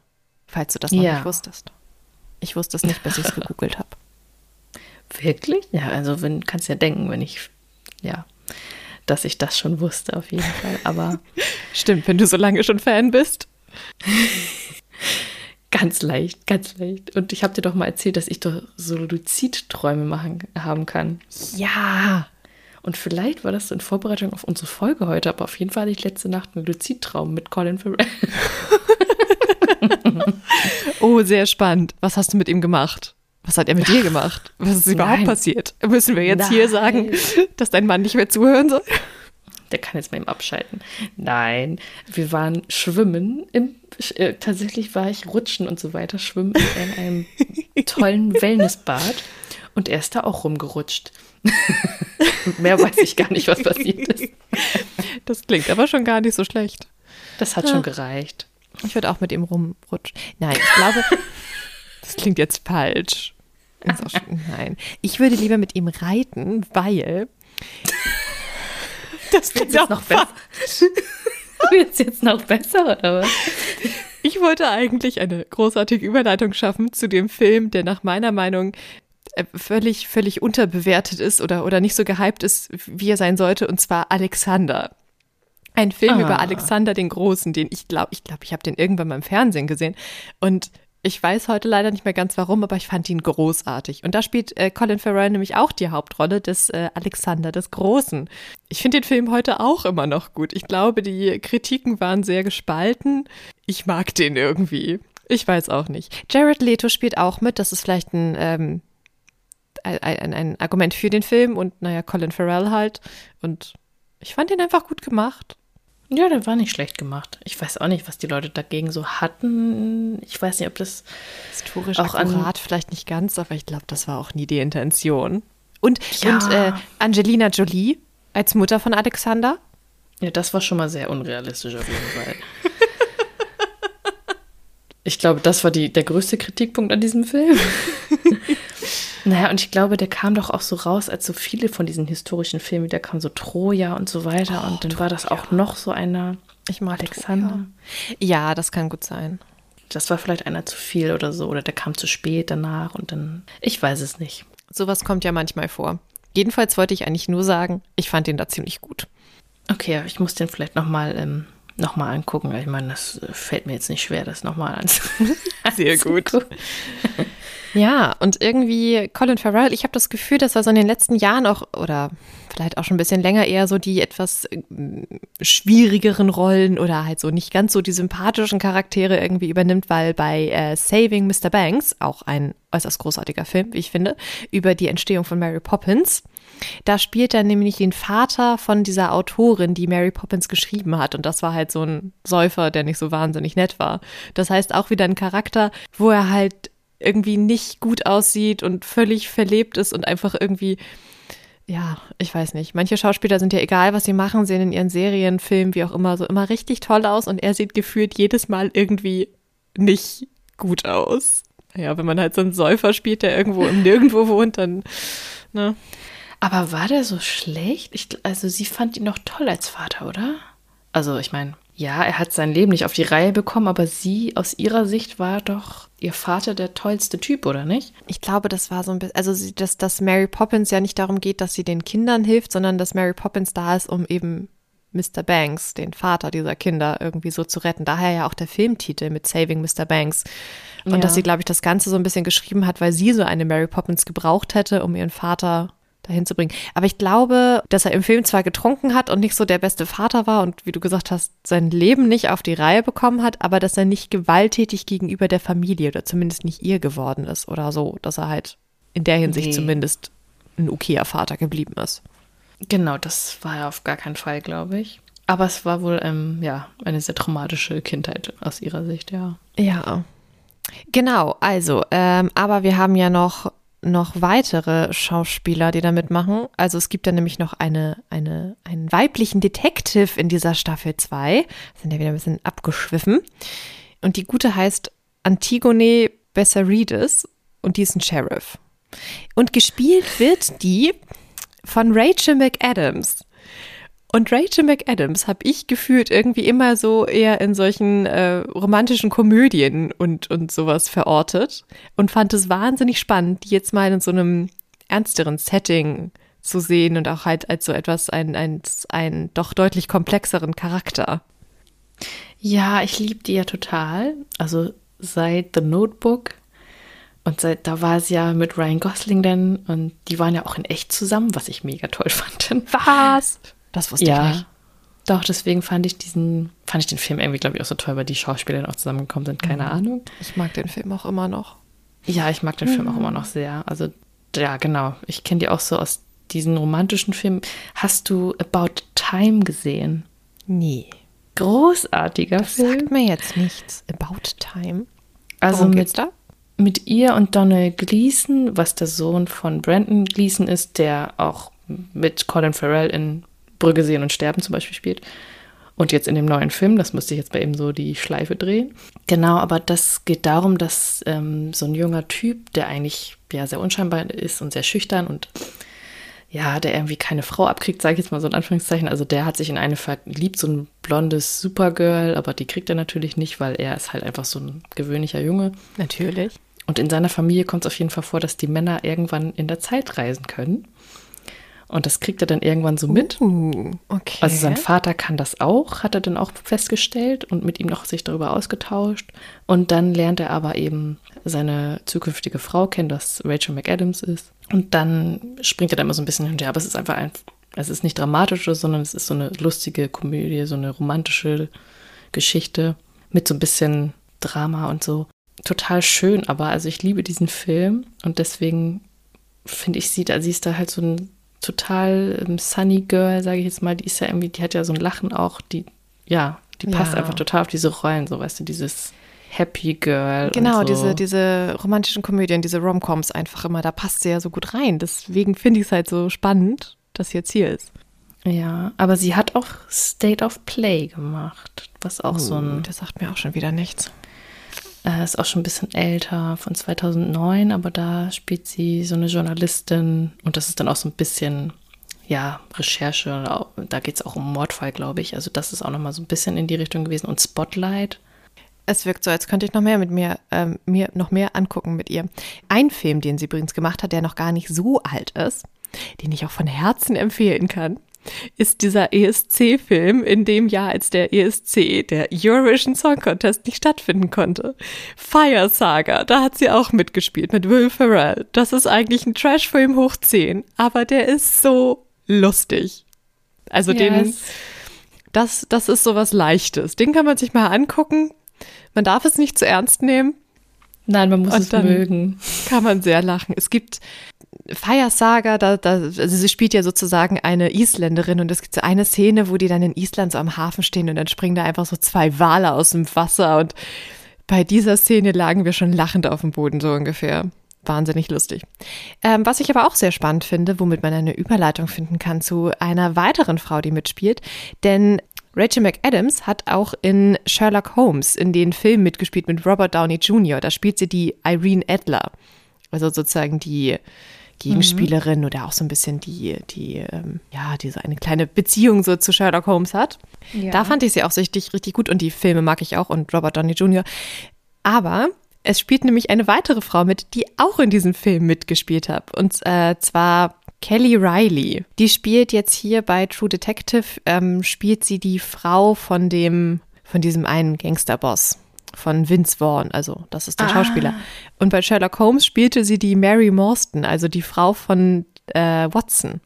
falls du das noch ja. nicht wusstest. Ich wusste es nicht, bis ich es gegoogelt habe. *laughs* Wirklich? Ja, also wenn, kannst ja denken, wenn ich, ja, dass ich das schon wusste auf jeden Fall. Aber *laughs* stimmt, wenn du so lange schon Fan bist. *laughs* ganz leicht, ganz leicht. Und ich habe dir doch mal erzählt, dass ich doch so Luzidträume machen haben kann. Ja. Und vielleicht war das so in Vorbereitung auf unsere Folge heute, aber auf jeden Fall hatte ich letzte Nacht einen Luzidtraum mit Colin Farrell. *laughs* oh, sehr spannend. Was hast du mit ihm gemacht? Was hat er mit dir gemacht? Was ist überhaupt Nein. passiert? Müssen wir jetzt Nein. hier sagen, dass dein Mann nicht mehr zuhören soll? Der kann jetzt mal ihm abschalten. Nein, wir waren schwimmen. Im, äh, tatsächlich war ich rutschen und so weiter, schwimmen in einem *laughs* tollen Wellnessbad. Und er ist da auch rumgerutscht. *laughs* Mehr weiß ich gar nicht, was passiert ist. Das klingt aber schon gar nicht so schlecht. Das hat ja. schon gereicht. Ich würde auch mit ihm rumrutschen. Nein, ich glaube, *laughs* das klingt jetzt falsch. Nein, ich würde lieber mit ihm reiten, weil *laughs* das klingt jetzt noch besser. Wird jetzt noch besser oder was? Ich wollte eigentlich eine großartige Überleitung schaffen zu dem Film, der nach meiner Meinung völlig, völlig unterbewertet ist oder, oder nicht so gehypt ist, wie er sein sollte, und zwar Alexander. Ein Film ah. über Alexander den Großen, den ich glaube, ich glaube, ich habe den irgendwann mal im Fernsehen gesehen. Und ich weiß heute leider nicht mehr ganz warum, aber ich fand ihn großartig. Und da spielt äh, Colin Farrell nämlich auch die Hauptrolle des äh, Alexander des Großen. Ich finde den Film heute auch immer noch gut. Ich glaube, die Kritiken waren sehr gespalten. Ich mag den irgendwie. Ich weiß auch nicht. Jared Leto spielt auch mit. Das ist vielleicht ein ähm, ein, ein Argument für den Film und naja, Colin Farrell halt. Und ich fand ihn einfach gut gemacht. Ja, der war nicht schlecht gemacht. Ich weiß auch nicht, was die Leute dagegen so hatten. Ich weiß nicht, ob das historisch auch akkurat vielleicht nicht ganz, aber ich glaube, das war auch nie die Intention. Und, ja. und äh, Angelina Jolie als Mutter von Alexander. Ja, das war schon mal sehr unrealistisch auf jeden Fall. *laughs* ich glaube, das war die, der größte Kritikpunkt an diesem Film. *laughs* Naja, und ich glaube, der kam doch auch so raus, als so viele von diesen historischen Filmen, da kam so Troja und so weiter. Oh, und dann Troja. war das auch noch so einer. Ich mag Alexander. Troja. Ja, das kann gut sein. Das war vielleicht einer zu viel oder so. Oder der kam zu spät danach und dann. Ich weiß es nicht. Sowas kommt ja manchmal vor. Jedenfalls wollte ich eigentlich nur sagen, ich fand den da ziemlich gut. Okay, ich muss den vielleicht nochmal ähm, noch angucken. Ich meine, das äh, fällt mir jetzt nicht schwer, das nochmal anzusehen. *laughs* Sehr *laughs* gut. Ja, und irgendwie Colin Farrell, ich habe das Gefühl, dass er so in den letzten Jahren auch, oder vielleicht auch schon ein bisschen länger eher so die etwas äh, schwierigeren Rollen oder halt so nicht ganz so die sympathischen Charaktere irgendwie übernimmt, weil bei äh, Saving Mr. Banks, auch ein äußerst großartiger Film, wie ich finde, über die Entstehung von Mary Poppins, da spielt er nämlich den Vater von dieser Autorin, die Mary Poppins geschrieben hat. Und das war halt so ein Säufer, der nicht so wahnsinnig nett war. Das heißt auch wieder ein Charakter, wo er halt irgendwie nicht gut aussieht und völlig verlebt ist und einfach irgendwie, ja, ich weiß nicht. Manche Schauspieler sind ja egal, was sie machen, sehen in ihren Serien, Filmen, wie auch immer, so immer richtig toll aus und er sieht gefühlt jedes Mal irgendwie nicht gut aus. Ja, wenn man halt so einen Säufer spielt, der irgendwo im Nirgendwo wohnt, dann, ne? Aber war der so schlecht? Ich, also sie fand ihn doch toll als Vater, oder? Also ich meine, ja, er hat sein Leben nicht auf die Reihe bekommen, aber sie aus ihrer Sicht war doch ihr Vater der tollste Typ, oder nicht? Ich glaube, das war so ein bisschen, also dass, dass Mary Poppins ja nicht darum geht, dass sie den Kindern hilft, sondern dass Mary Poppins da ist, um eben Mr. Banks, den Vater dieser Kinder, irgendwie so zu retten. Daher ja auch der Filmtitel mit Saving Mr. Banks. Und ja. dass sie, glaube ich, das Ganze so ein bisschen geschrieben hat, weil sie so eine Mary Poppins gebraucht hätte, um ihren Vater dahin zu bringen. Aber ich glaube, dass er im Film zwar getrunken hat und nicht so der beste Vater war und wie du gesagt hast, sein Leben nicht auf die Reihe bekommen hat, aber dass er nicht gewalttätig gegenüber der Familie oder zumindest nicht ihr geworden ist oder so, dass er halt in der Hinsicht nee. zumindest ein okayer Vater geblieben ist. Genau, das war er auf gar keinen Fall, glaube ich. Aber es war wohl, ähm, ja, eine sehr traumatische Kindheit aus ihrer Sicht, ja. Ja. Genau, also, ähm, aber wir haben ja noch noch weitere Schauspieler, die da mitmachen. Also es gibt da nämlich noch eine, eine, einen weiblichen Detective in dieser Staffel 2. Sind ja wieder ein bisschen abgeschwiffen. Und die gute heißt Antigone Bessarides und die ist ein Sheriff. Und gespielt wird die von Rachel McAdams. Und Rachel McAdams habe ich gefühlt irgendwie immer so eher in solchen äh, romantischen Komödien und, und sowas verortet und fand es wahnsinnig spannend, die jetzt mal in so einem ernsteren Setting zu sehen und auch halt als so etwas, ein, ein, ein doch deutlich komplexeren Charakter. Ja, ich liebe die ja total. Also seit The Notebook und seit, da war sie ja mit Ryan Gosling dann und die waren ja auch in echt zusammen, was ich mega toll fand. Was? Das wusste ja, ich nicht. Doch, deswegen fand ich diesen, fand ich den Film irgendwie, glaube ich, auch so toll, weil die Schauspieler dann auch zusammengekommen sind. Keine mhm. Ahnung. Ich mag den Film auch immer noch. Ja, ich mag den mhm. Film auch immer noch sehr. Also, ja, genau. Ich kenne die auch so aus diesen romantischen Filmen. Hast du About Time gesehen? Nee. Großartiger das Film. Sagt mir jetzt nichts. About Time. Also Worum mit, da? mit ihr und Donald Gleason, was der Sohn von Brandon Gleason ist, der auch mit Colin Farrell in Brügge sehen und sterben zum Beispiel spielt. Und jetzt in dem neuen Film, das musste ich jetzt bei ihm so die Schleife drehen. Genau, aber das geht darum, dass ähm, so ein junger Typ, der eigentlich ja sehr unscheinbar ist und sehr schüchtern und ja, der irgendwie keine Frau abkriegt, sage ich jetzt mal so in Anführungszeichen. Also der hat sich in eine verliebt, so ein blondes Supergirl, aber die kriegt er natürlich nicht, weil er ist halt einfach so ein gewöhnlicher Junge. Natürlich. Und in seiner Familie kommt es auf jeden Fall vor, dass die Männer irgendwann in der Zeit reisen können. Und das kriegt er dann irgendwann so mit. Uh, okay. Also sein Vater kann das auch, hat er dann auch festgestellt und mit ihm noch sich darüber ausgetauscht. Und dann lernt er aber eben seine zukünftige Frau kennen, das Rachel McAdams ist. Und dann springt er da immer so ein bisschen hin und her. Aber es ist einfach ein, es ist nicht dramatisch, sondern es ist so eine lustige Komödie, so eine romantische Geschichte mit so ein bisschen Drama und so. Total schön, aber also ich liebe diesen Film und deswegen finde ich, sie da, sie ist da halt so ein total ähm, sunny Girl, sage ich jetzt mal, die ist ja irgendwie, die hat ja so ein Lachen auch, die, ja, die passt ja. einfach total auf diese Rollen, so weißt du, dieses Happy Girl. Genau, so. diese, diese romantischen Komödien, diese Romcoms einfach immer, da passt sie ja so gut rein. Deswegen finde ich es halt so spannend, dass sie jetzt hier ist. Ja, aber sie hat auch State of Play gemacht, was auch oh, so ein. Das sagt mir auch schon wieder nichts. Äh, ist auch schon ein bisschen älter, von 2009, aber da spielt sie so eine Journalistin und das ist dann auch so ein bisschen, ja, Recherche. Da geht es auch um Mordfall, glaube ich. Also das ist auch nochmal so ein bisschen in die Richtung gewesen. Und Spotlight. Es wirkt so, als könnte ich noch mehr mit mir, ähm, mir noch mehr angucken mit ihr. Ein Film, den sie übrigens gemacht hat, der noch gar nicht so alt ist, den ich auch von Herzen empfehlen kann, ist dieser ESC-Film in dem Jahr, als der ESC, der Eurovision Song Contest, nicht stattfinden konnte. Fire Saga, da hat sie auch mitgespielt mit Will Ferrell. Das ist eigentlich ein Trash-Film hoch 10, aber der ist so lustig. Also yes. den, das, das ist sowas Leichtes. Den kann man sich mal angucken. Man darf es nicht zu ernst nehmen. Nein, man muss Und es mögen. Kann man sehr lachen. Es gibt Fire da, da, also sie spielt ja sozusagen eine Isländerin und es gibt so eine Szene, wo die dann in Island so am Hafen stehen und dann springen da einfach so zwei Wale aus dem Wasser und bei dieser Szene lagen wir schon lachend auf dem Boden, so ungefähr. Wahnsinnig lustig. Ähm, was ich aber auch sehr spannend finde, womit man eine Überleitung finden kann zu einer weiteren Frau, die mitspielt, denn Rachel McAdams hat auch in Sherlock Holmes in den Filmen mitgespielt mit Robert Downey Jr. Da spielt sie die Irene Adler. Also sozusagen die Gegenspielerin mhm. oder auch so ein bisschen die, die, ähm, ja, die so eine kleine Beziehung so zu Sherlock Holmes hat. Ja. Da fand ich sie auch richtig, richtig gut und die Filme mag ich auch und Robert Downey Jr. Aber es spielt nämlich eine weitere Frau mit, die auch in diesem Film mitgespielt hat. Und äh, zwar Kelly Riley. Die spielt jetzt hier bei True Detective, ähm, spielt sie die Frau von dem, von diesem einen Gangsterboss von Vince Vaughn, also das ist der ah. Schauspieler. Und bei Sherlock Holmes spielte sie die Mary Morstan, also die Frau von äh, Watson.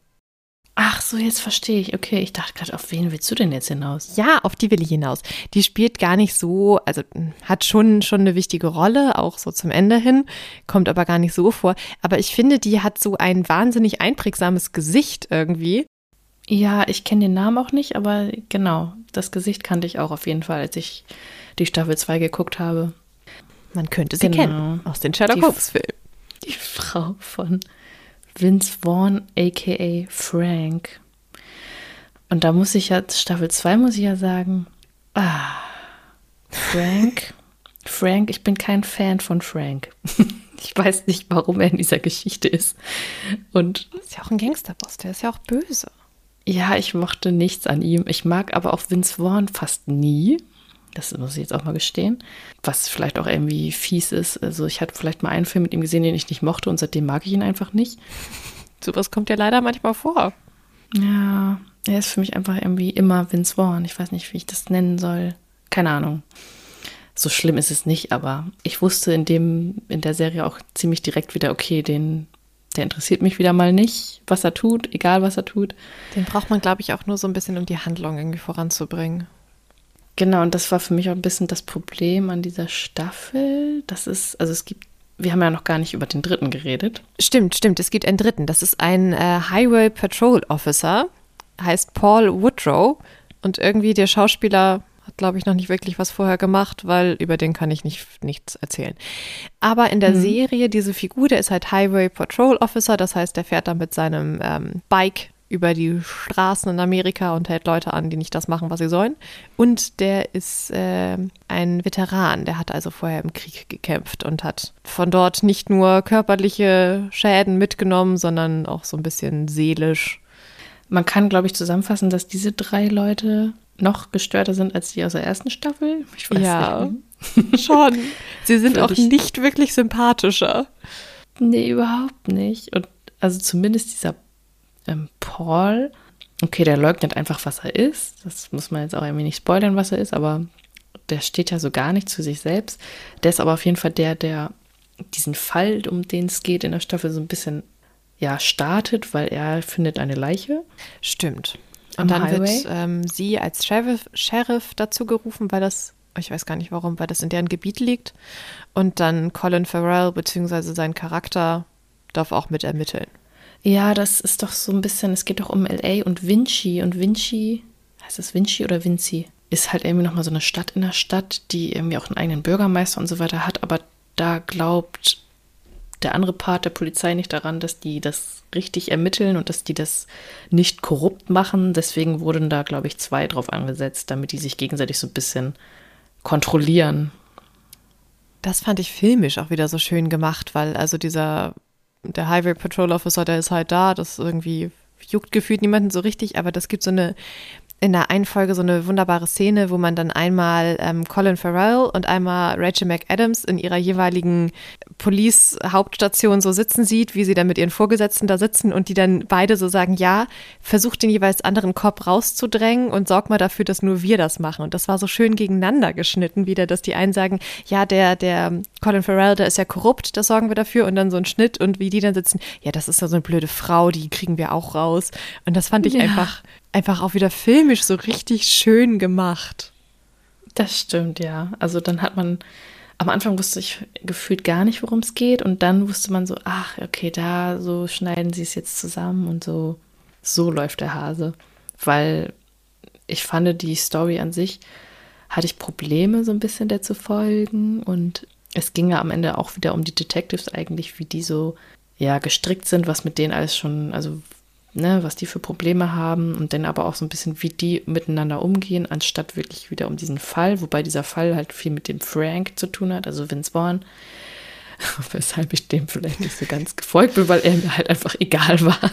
Ach so, jetzt verstehe ich. Okay, ich dachte gerade, auf wen willst du denn jetzt hinaus? Ja, auf die will ich hinaus. Die spielt gar nicht so, also hat schon, schon eine wichtige Rolle, auch so zum Ende hin, kommt aber gar nicht so vor. Aber ich finde, die hat so ein wahnsinnig einprägsames Gesicht irgendwie. Ja, ich kenne den Namen auch nicht, aber genau, das Gesicht kannte ich auch auf jeden Fall, als ich die Staffel 2 geguckt habe. Man könnte sie genau. kennen aus den Sherlock Holmes-Filmen. Die Frau von Vince Vaughn, aka Frank. Und da muss ich ja, Staffel 2 muss ich ja sagen, ah, Frank, *laughs* Frank, ich bin kein Fan von Frank. *laughs* ich weiß nicht, warum er in dieser Geschichte ist. Und ist ja auch ein Gangsterboss, der ist ja auch böse. Ja, ich mochte nichts an ihm. Ich mag aber auch Vince Vaughn fast nie. Das muss ich jetzt auch mal gestehen. Was vielleicht auch irgendwie fies ist. Also ich hatte vielleicht mal einen Film mit ihm gesehen, den ich nicht mochte und seitdem mag ich ihn einfach nicht. *laughs* Sowas kommt ja leider manchmal vor. Ja, er ist für mich einfach irgendwie immer Vince Vaughn. Ich weiß nicht, wie ich das nennen soll. Keine Ahnung. So schlimm ist es nicht, aber ich wusste in dem, in der Serie auch ziemlich direkt wieder, okay, den, der interessiert mich wieder mal nicht, was er tut, egal was er tut. Den braucht man, glaube ich, auch nur so ein bisschen, um die Handlung irgendwie voranzubringen. Genau, und das war für mich auch ein bisschen das Problem an dieser Staffel. Das ist, also es gibt, wir haben ja noch gar nicht über den dritten geredet. Stimmt, stimmt, es gibt einen dritten. Das ist ein äh, Highway Patrol Officer, heißt Paul Woodrow. Und irgendwie der Schauspieler hat, glaube ich, noch nicht wirklich was vorher gemacht, weil über den kann ich nicht, nichts erzählen. Aber in der mhm. Serie, diese Figur, der ist halt Highway Patrol Officer, das heißt, der fährt dann mit seinem ähm, Bike über die Straßen in Amerika und hält Leute an, die nicht das machen, was sie sollen. Und der ist äh, ein Veteran, der hat also vorher im Krieg gekämpft und hat von dort nicht nur körperliche Schäden mitgenommen, sondern auch so ein bisschen seelisch. Man kann, glaube ich, zusammenfassen, dass diese drei Leute noch gestörter sind als die aus der ersten Staffel. Ich weiß ja, nicht. schon. *laughs* Sie sind auch nicht wirklich sympathischer. Nee, überhaupt nicht. Und also zumindest dieser ähm, Paul, okay, der leugnet einfach, was er ist. Das muss man jetzt auch irgendwie nicht spoilern, was er ist, aber der steht ja so gar nicht zu sich selbst. Der ist aber auf jeden Fall der, der diesen Fall, um den es geht in der Staffel, so ein bisschen ja, startet, weil er findet eine Leiche. Stimmt. Und dann Highway. wird ähm, sie als Sheriff, Sheriff dazu gerufen, weil das, ich weiß gar nicht warum, weil das in deren Gebiet liegt. Und dann Colin Farrell bzw. sein Charakter darf auch mit ermitteln. Ja, das ist doch so ein bisschen, es geht doch um LA und Vinci. Und Vinci, heißt es Vinci oder Vinci? Ist halt irgendwie nochmal so eine Stadt in der Stadt, die irgendwie auch einen eigenen Bürgermeister und so weiter hat, aber da glaubt der andere Part der Polizei nicht daran, dass die das richtig ermitteln und dass die das nicht korrupt machen. Deswegen wurden da, glaube ich, zwei drauf angesetzt, damit die sich gegenseitig so ein bisschen kontrollieren. Das fand ich filmisch auch wieder so schön gemacht, weil also dieser, der Highway Patrol Officer, der ist halt da, das irgendwie juckt gefühlt niemanden so richtig, aber das gibt so eine in der einen Folge so eine wunderbare Szene, wo man dann einmal ähm, Colin Farrell und einmal Rachel McAdams in ihrer jeweiligen Police-Hauptstation so sitzen sieht, wie sie dann mit ihren Vorgesetzten da sitzen und die dann beide so sagen, ja, versucht den jeweils anderen Cop rauszudrängen und sorgt mal dafür, dass nur wir das machen. Und das war so schön gegeneinander geschnitten wieder, dass die einen sagen, ja, der, der Colin Farrell, der ist ja korrupt, das sorgen wir dafür und dann so ein Schnitt und wie die dann sitzen, ja, das ist ja so eine blöde Frau, die kriegen wir auch raus. Und das fand ich ja. einfach einfach auch wieder filmisch so richtig schön gemacht. Das stimmt, ja. Also dann hat man, am Anfang wusste ich gefühlt gar nicht, worum es geht. Und dann wusste man so, ach, okay, da so schneiden sie es jetzt zusammen und so, so läuft der Hase. Weil ich fand, die Story an sich hatte ich Probleme, so ein bisschen der zu folgen. Und es ging ja am Ende auch wieder um die Detectives eigentlich, wie die so ja gestrickt sind, was mit denen alles schon, also ne, was die für Probleme haben und dann aber auch so ein bisschen, wie die miteinander umgehen, anstatt wirklich wieder um diesen Fall, wobei dieser Fall halt viel mit dem Frank zu tun hat, also Vince Vaughn, *laughs* weshalb ich dem vielleicht nicht so ganz gefolgt bin, weil er mir halt einfach egal war. *laughs*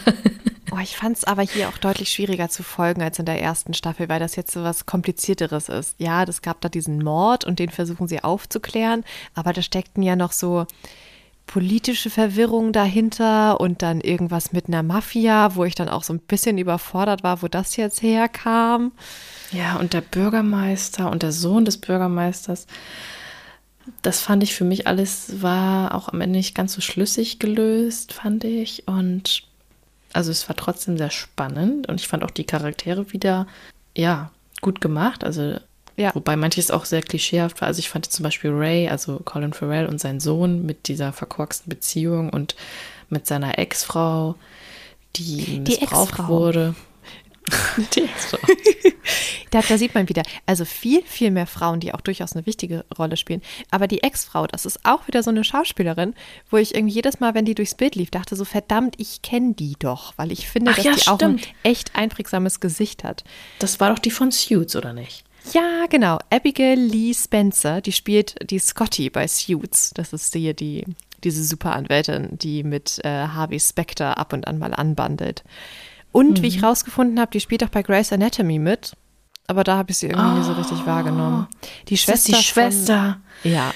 Oh, ich fand es aber hier auch deutlich schwieriger zu folgen als in der ersten Staffel, weil das jetzt so was Komplizierteres ist. Ja, das gab da diesen Mord und den versuchen sie aufzuklären, aber da steckten ja noch so politische Verwirrung dahinter und dann irgendwas mit einer Mafia, wo ich dann auch so ein bisschen überfordert war, wo das jetzt herkam. Ja, und der Bürgermeister und der Sohn des Bürgermeisters, das fand ich für mich alles war auch am Ende nicht ganz so schlüssig gelöst, fand ich. Und also es war trotzdem sehr spannend und ich fand auch die Charaktere wieder, ja, gut gemacht. Also ja. Wobei manches auch sehr klischeehaft war. Also ich fand zum Beispiel Ray, also Colin Farrell und sein Sohn mit dieser verkorksten Beziehung und mit seiner Ex-Frau, die, die missbraucht Ex wurde. *laughs* Die Ex-Frau. da, da sieht man wieder, also viel, viel mehr Frauen, die auch durchaus eine wichtige Rolle spielen. Aber die Ex-Frau, das ist auch wieder so eine Schauspielerin, wo ich irgendwie jedes Mal, wenn die durchs Bild lief, dachte so, verdammt, ich kenne die doch, weil ich finde, Ach, dass ja, die stimmt. auch ein echt einprägsames Gesicht hat. Das war doch die von Suits, oder nicht? Ja, genau. Abigail Lee Spencer, die spielt die Scotty bei Suits. Das ist hier die, diese Superanwältin, die mit äh, Harvey Specter ab und an mal anbandelt. Und mhm. wie ich mhm. rausgefunden habe, die spielt auch bei Grey's Anatomy mit. Aber da habe ich sie irgendwie oh, nie so richtig wahrgenommen. Die Schwester. die Schwester. Von, ja.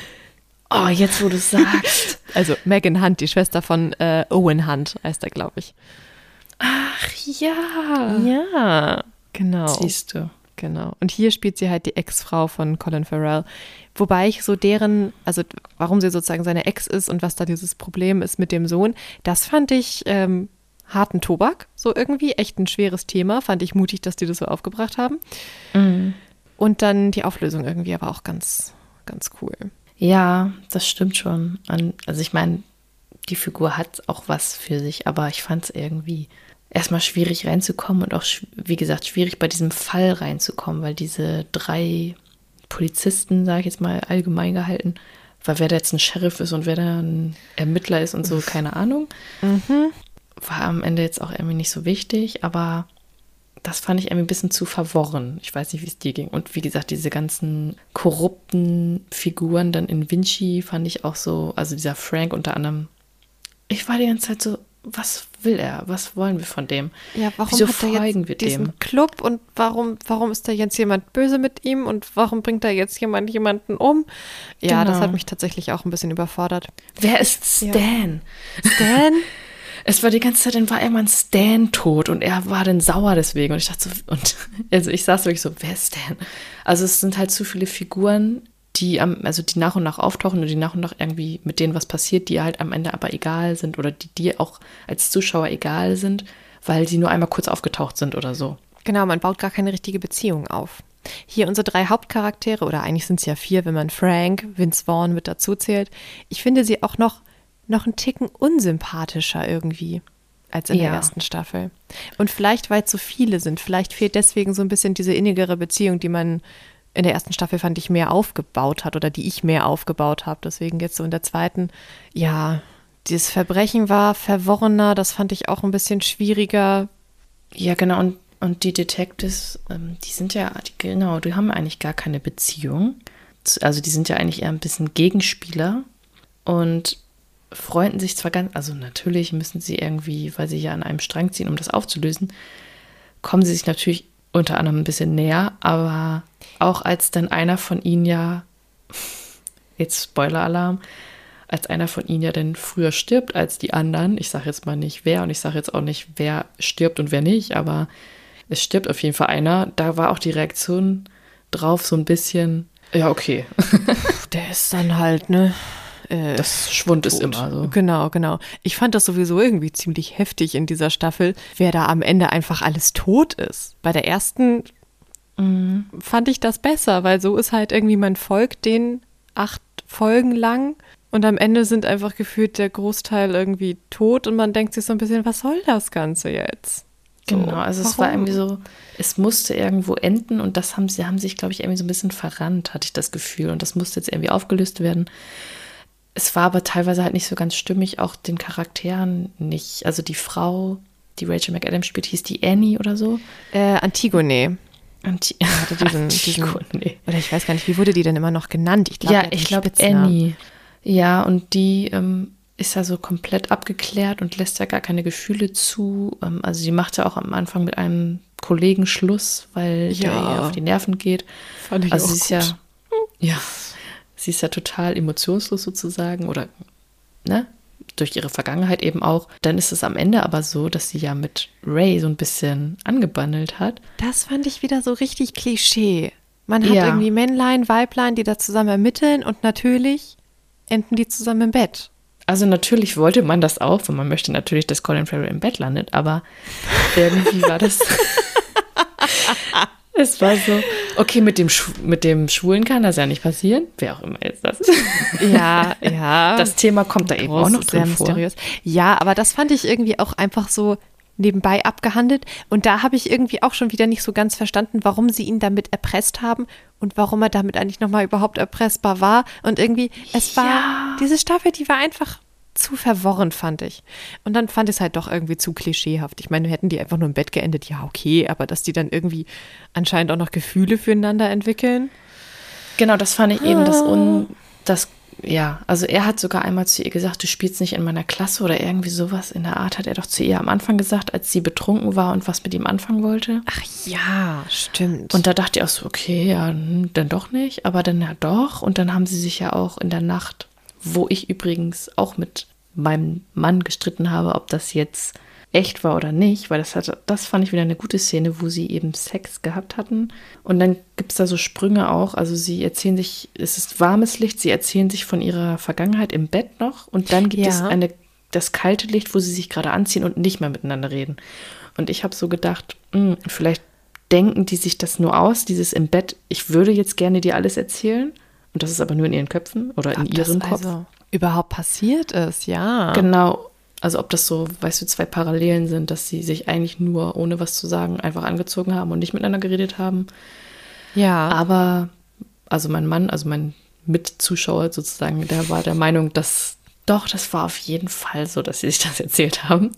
Oh, jetzt wo du *laughs* sagst. also Megan Hunt, die Schwester von äh, Owen Hunt, heißt er, glaube ich. Ach ja. Ja, genau. Siehst du. Genau. Und hier spielt sie halt die Ex-Frau von Colin Farrell. Wobei ich so deren, also warum sie sozusagen seine Ex ist und was da dieses Problem ist mit dem Sohn, das fand ich ähm, harten Tobak, so irgendwie. Echt ein schweres Thema. Fand ich mutig, dass die das so aufgebracht haben. Mhm. Und dann die Auflösung irgendwie aber auch ganz, ganz cool. Ja, das stimmt schon. Also ich meine, die Figur hat auch was für sich, aber ich fand es irgendwie erstmal schwierig reinzukommen und auch, wie gesagt, schwierig bei diesem Fall reinzukommen, weil diese drei Polizisten, sage ich jetzt mal allgemein gehalten, weil wer da jetzt ein Sheriff ist und wer da ein Ermittler ist und so, keine Ahnung. Mhm. War am Ende jetzt auch irgendwie nicht so wichtig, aber das fand ich irgendwie ein bisschen zu verworren. Ich weiß nicht, wie es dir ging. Und wie gesagt, diese ganzen korrupten Figuren dann in Vinci fand ich auch so, also dieser Frank unter anderem. Ich war die ganze Zeit so, was will er? Was wollen wir von dem? Ja, warum Wieso hat er jetzt wir diesen dem? Club und warum, warum ist da jetzt jemand böse mit ihm und warum bringt da jetzt jemand jemanden um? Ja, genau. das hat mich tatsächlich auch ein bisschen überfordert. Wer ist Stan? Ja. Stan? *laughs* es war die ganze Zeit, dann war irgendwann Stan tot und er war dann sauer deswegen. Und ich dachte so, und *laughs* also ich saß wirklich so, wer ist Stan? Also es sind halt zu viele Figuren, die am, also die nach und nach auftauchen und die nach und nach irgendwie mit denen was passiert, die halt am Ende aber egal sind oder die dir auch als Zuschauer egal sind, weil sie nur einmal kurz aufgetaucht sind oder so. Genau, man baut gar keine richtige Beziehung auf. Hier unsere drei Hauptcharaktere, oder eigentlich sind es ja vier, wenn man Frank, Vince Vaughn mit dazu zählt. Ich finde sie auch noch, noch einen Ticken unsympathischer irgendwie als in ja. der ersten Staffel. Und vielleicht, weil es so viele sind, vielleicht fehlt deswegen so ein bisschen diese innigere Beziehung, die man in der ersten Staffel fand ich mehr aufgebaut hat oder die ich mehr aufgebaut habe. Deswegen jetzt so in der zweiten, ja, dieses Verbrechen war verworrener, das fand ich auch ein bisschen schwieriger. Ja, genau. Und, und die Detectives, ähm, die sind ja, genau, die haben eigentlich gar keine Beziehung. also die sind ja eigentlich eher ein bisschen Gegenspieler und freunden sich zwar ganz, also natürlich müssen sie irgendwie, weil sie ja an einem Strang ziehen, um das aufzulösen, kommen sie sich natürlich unter anderem ein bisschen näher, aber auch als dann einer von ihnen ja, *laughs* jetzt Spoiler-Alarm, als einer von ihnen ja dann früher stirbt als die anderen, ich sage jetzt mal nicht wer und ich sage jetzt auch nicht, wer stirbt und wer nicht, aber es stirbt auf jeden Fall einer, da war auch die Reaktion drauf so ein bisschen, ja, okay. *laughs* Der ist dann halt, ne? Äh, das Schwund ist immer so. Genau, genau. Ich fand das sowieso irgendwie ziemlich heftig in dieser Staffel, wer da am Ende einfach alles tot ist. Bei der ersten mhm. fand ich das besser, weil so ist halt irgendwie, man folgt den acht Folgen lang und am Ende sind einfach gefühlt der Großteil irgendwie tot und man denkt sich so ein bisschen, was soll das Ganze jetzt? So, genau, also warum? es war irgendwie so, es musste irgendwo enden und das haben sie, haben sich, glaube ich, irgendwie so ein bisschen verrannt, hatte ich das Gefühl. Und das musste jetzt irgendwie aufgelöst werden. Es war aber teilweise halt nicht so ganz stimmig, auch den Charakteren nicht. Also die Frau, die Rachel McAdams spielt, hieß die Annie oder so? Äh, Antigone. Anti hatte diesen, Antigone. Diesen, oder ich weiß gar nicht, wie wurde die denn immer noch genannt? Ich glaub, ja, ich glaube Annie. Ja, und die ähm, ist ja so komplett abgeklärt und lässt ja gar keine Gefühle zu. Ähm, also sie macht ja auch am Anfang mit einem Kollegen Schluss, weil ja. der ihr auf die Nerven geht. Fand ich also auch sie ist gut. ja, ja, sie ist ja total emotionslos sozusagen oder ne? Durch ihre Vergangenheit eben auch. Dann ist es am Ende aber so, dass sie ja mit Ray so ein bisschen angebandelt hat. Das fand ich wieder so richtig Klischee. Man hat ja. irgendwie Männlein, Weiblein, die da zusammen ermitteln und natürlich enden die zusammen im Bett. Also natürlich wollte man das auch, weil man möchte natürlich, dass Colin Farrell im Bett landet, aber irgendwie war das. *laughs* *laughs* es war so, okay, mit dem, mit dem Schwulen kann das ja nicht passieren, wer auch immer jetzt das ist. *laughs* Ja, ja. Das Thema kommt da eben auch noch drin sehr mysteriös. Vor. Ja, aber das fand ich irgendwie auch einfach so nebenbei abgehandelt. Und da habe ich irgendwie auch schon wieder nicht so ganz verstanden, warum sie ihn damit erpresst haben und warum er damit eigentlich nochmal überhaupt erpressbar war. Und irgendwie, es war, ja. diese Staffel, die war einfach zu verworren, fand ich. Und dann fand ich es halt doch irgendwie zu klischeehaft. Ich meine, hätten die einfach nur im Bett geendet, ja, okay, aber dass die dann irgendwie anscheinend auch noch Gefühle füreinander entwickeln. Genau, das fand ich eben das, Un ah. das ja, also er hat sogar einmal zu ihr gesagt, du spielst nicht in meiner Klasse oder irgendwie sowas in der Art, hat er doch zu ihr am Anfang gesagt, als sie betrunken war und was mit ihm anfangen wollte. Ach ja, stimmt. Und da dachte ich auch so, okay, ja, dann doch nicht, aber dann ja doch. Und dann haben sie sich ja auch in der Nacht, wo ich übrigens auch mit meinem Mann gestritten habe, ob das jetzt echt war oder nicht, weil das hatte, das fand ich wieder eine gute Szene, wo sie eben Sex gehabt hatten. Und dann gibt es da so Sprünge auch. Also sie erzählen sich, es ist warmes Licht, sie erzählen sich von ihrer Vergangenheit im Bett noch und dann gibt ja. es eine, das kalte Licht, wo sie sich gerade anziehen und nicht mehr miteinander reden. Und ich habe so gedacht, mh, hm, vielleicht denken die sich das nur aus, dieses im Bett, ich würde jetzt gerne dir alles erzählen. Und das ist aber nur in ihren Köpfen oder in Ob ihrem Kopf. Also überhaupt passiert ist, ja. Genau. Also ob das so, weißt du, zwei Parallelen sind, dass sie sich eigentlich nur, ohne was zu sagen, einfach angezogen haben und nicht miteinander geredet haben. Ja. Aber, also mein Mann, also mein Mitzuschauer sozusagen, der war der Meinung, dass doch, das war auf jeden Fall so, dass sie sich das erzählt haben.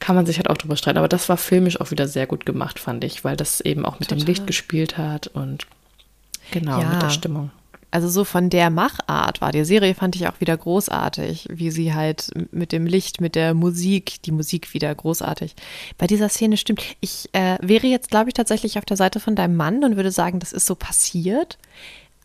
Kann man sich halt auch drüber streiten, aber das war filmisch auch wieder sehr gut gemacht, fand ich, weil das eben auch mit Total. dem Licht gespielt hat und genau, ja. mit der Stimmung. Also so von der Machart war die Serie, fand ich auch wieder großartig, wie sie halt mit dem Licht, mit der Musik, die Musik wieder großartig. Bei dieser Szene stimmt. Ich äh, wäre jetzt, glaube ich, tatsächlich auf der Seite von deinem Mann und würde sagen, das ist so passiert.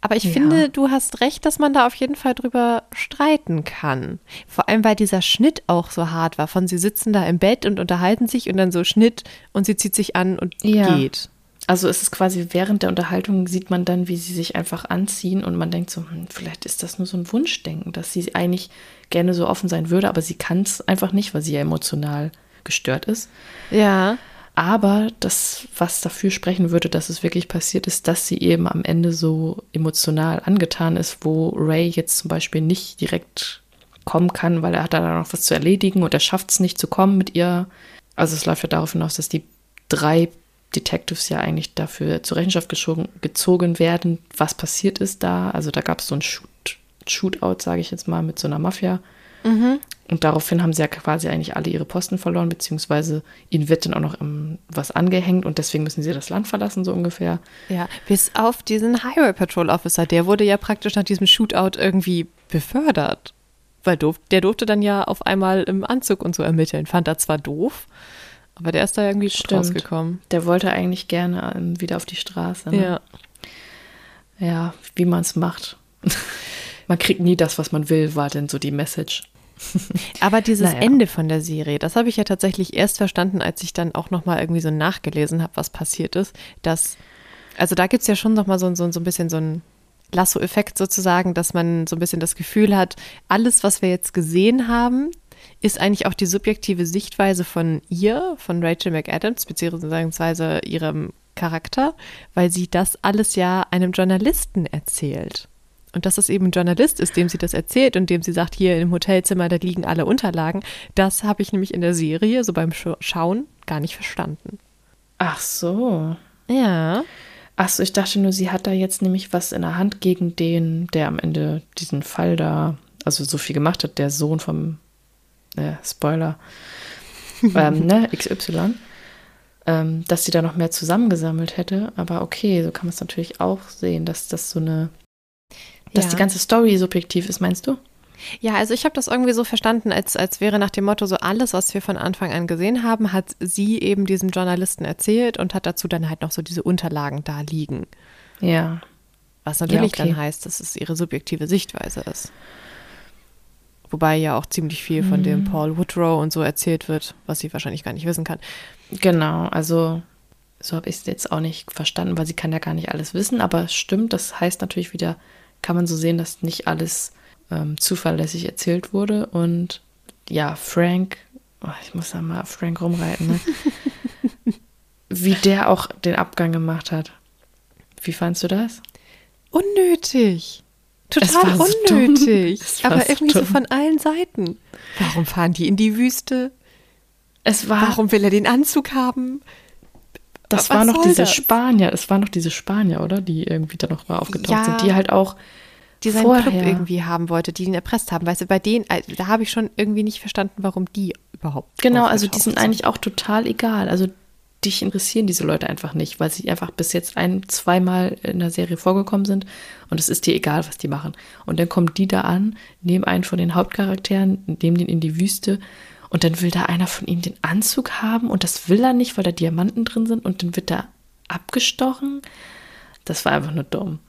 Aber ich ja. finde, du hast recht, dass man da auf jeden Fall drüber streiten kann. Vor allem, weil dieser Schnitt auch so hart war. Von sie sitzen da im Bett und unterhalten sich und dann so Schnitt und sie zieht sich an und ja. geht. Also es ist quasi während der Unterhaltung sieht man dann, wie sie sich einfach anziehen und man denkt so, hm, vielleicht ist das nur so ein Wunschdenken, dass sie eigentlich gerne so offen sein würde, aber sie kann es einfach nicht, weil sie ja emotional gestört ist. Ja. Aber das, was dafür sprechen würde, dass es wirklich passiert ist, dass sie eben am Ende so emotional angetan ist, wo Ray jetzt zum Beispiel nicht direkt kommen kann, weil er hat da noch was zu erledigen und er schafft es nicht zu kommen mit ihr. Also es läuft ja darauf hinaus, dass die drei Detectives ja eigentlich dafür zur Rechenschaft gezogen, werden, was passiert ist da. Also da gab es so ein Shoot, Shootout, sage ich jetzt mal, mit so einer Mafia. Mhm. Und daraufhin haben sie ja quasi eigentlich alle ihre Posten verloren, beziehungsweise ihnen wird dann auch noch um, was angehängt und deswegen müssen sie das Land verlassen, so ungefähr. Ja, bis auf diesen Highway Patrol Officer, der wurde ja praktisch nach diesem Shootout irgendwie befördert. Weil der durfte dann ja auf einmal im Anzug und so ermitteln. Fand er zwar doof, aber der ist da irgendwie Stimmt. rausgekommen. Der wollte eigentlich gerne ähm, wieder auf die Straße. Ne? Ja. Ja, wie man es macht. *laughs* man kriegt nie das, was man will, war denn so die Message. *laughs* Aber dieses naja. Ende von der Serie, das habe ich ja tatsächlich erst verstanden, als ich dann auch nochmal irgendwie so nachgelesen habe, was passiert ist. Dass, also da gibt es ja schon nochmal so, so, so ein bisschen so ein Lasso-Effekt sozusagen, dass man so ein bisschen das Gefühl hat, alles, was wir jetzt gesehen haben, ist eigentlich auch die subjektive Sichtweise von ihr, von Rachel McAdams, beziehungsweise ihrem Charakter, weil sie das alles ja einem Journalisten erzählt. Und dass es eben ein Journalist ist, dem sie das erzählt und dem sie sagt, hier im Hotelzimmer, da liegen alle Unterlagen, das habe ich nämlich in der Serie, so beim Schauen, gar nicht verstanden. Ach so. Ja. Ach so, ich dachte nur, sie hat da jetzt nämlich was in der Hand gegen den, der am Ende diesen Fall da, also so viel gemacht hat, der Sohn vom, äh, Spoiler, ähm, ne, *laughs* XY, ähm, dass sie da noch mehr zusammengesammelt hätte. Aber okay, so kann man es natürlich auch sehen, dass das so eine dass ja. die ganze Story subjektiv ist, meinst du? Ja, also ich habe das irgendwie so verstanden, als, als wäre nach dem Motto, so alles, was wir von Anfang an gesehen haben, hat sie eben diesem Journalisten erzählt und hat dazu dann halt noch so diese Unterlagen da liegen. Ja. Was natürlich ja, okay. dann heißt, dass es ihre subjektive Sichtweise ist. Wobei ja auch ziemlich viel von dem mhm. Paul Woodrow und so erzählt wird, was sie wahrscheinlich gar nicht wissen kann. Genau, also so habe ich es jetzt auch nicht verstanden, weil sie kann ja gar nicht alles wissen, aber es stimmt, das heißt natürlich wieder, kann man so sehen, dass nicht alles ähm, zuverlässig erzählt wurde. Und ja, Frank, oh, ich muss da mal auf Frank rumreiten, ne? *laughs* wie der auch den Abgang gemacht hat. Wie fandst du das? Unnötig. Total unnötig. So aber irgendwie dumm. so von allen Seiten. Warum fahren die in die Wüste? Es war, Warum will er den Anzug haben? Das Was war noch diese das? Spanier, es waren noch diese Spanier, oder? Die irgendwie da noch mal aufgetaucht ja, sind, die halt auch die seinen vorher. Club irgendwie haben wollte, die ihn erpresst haben. Weißt du, bei denen, äh, da habe ich schon irgendwie nicht verstanden, warum die überhaupt. Genau, also die sind, sind eigentlich auch total egal. Also dich interessieren diese Leute einfach nicht, weil sie einfach bis jetzt ein, zweimal in der Serie vorgekommen sind und es ist dir egal, was die machen. Und dann kommen die da an, nehmen einen von den Hauptcharakteren, nehmen den in die Wüste und dann will da einer von ihnen den Anzug haben und das will er nicht, weil da Diamanten drin sind und dann wird er abgestochen. Das war einfach nur dumm.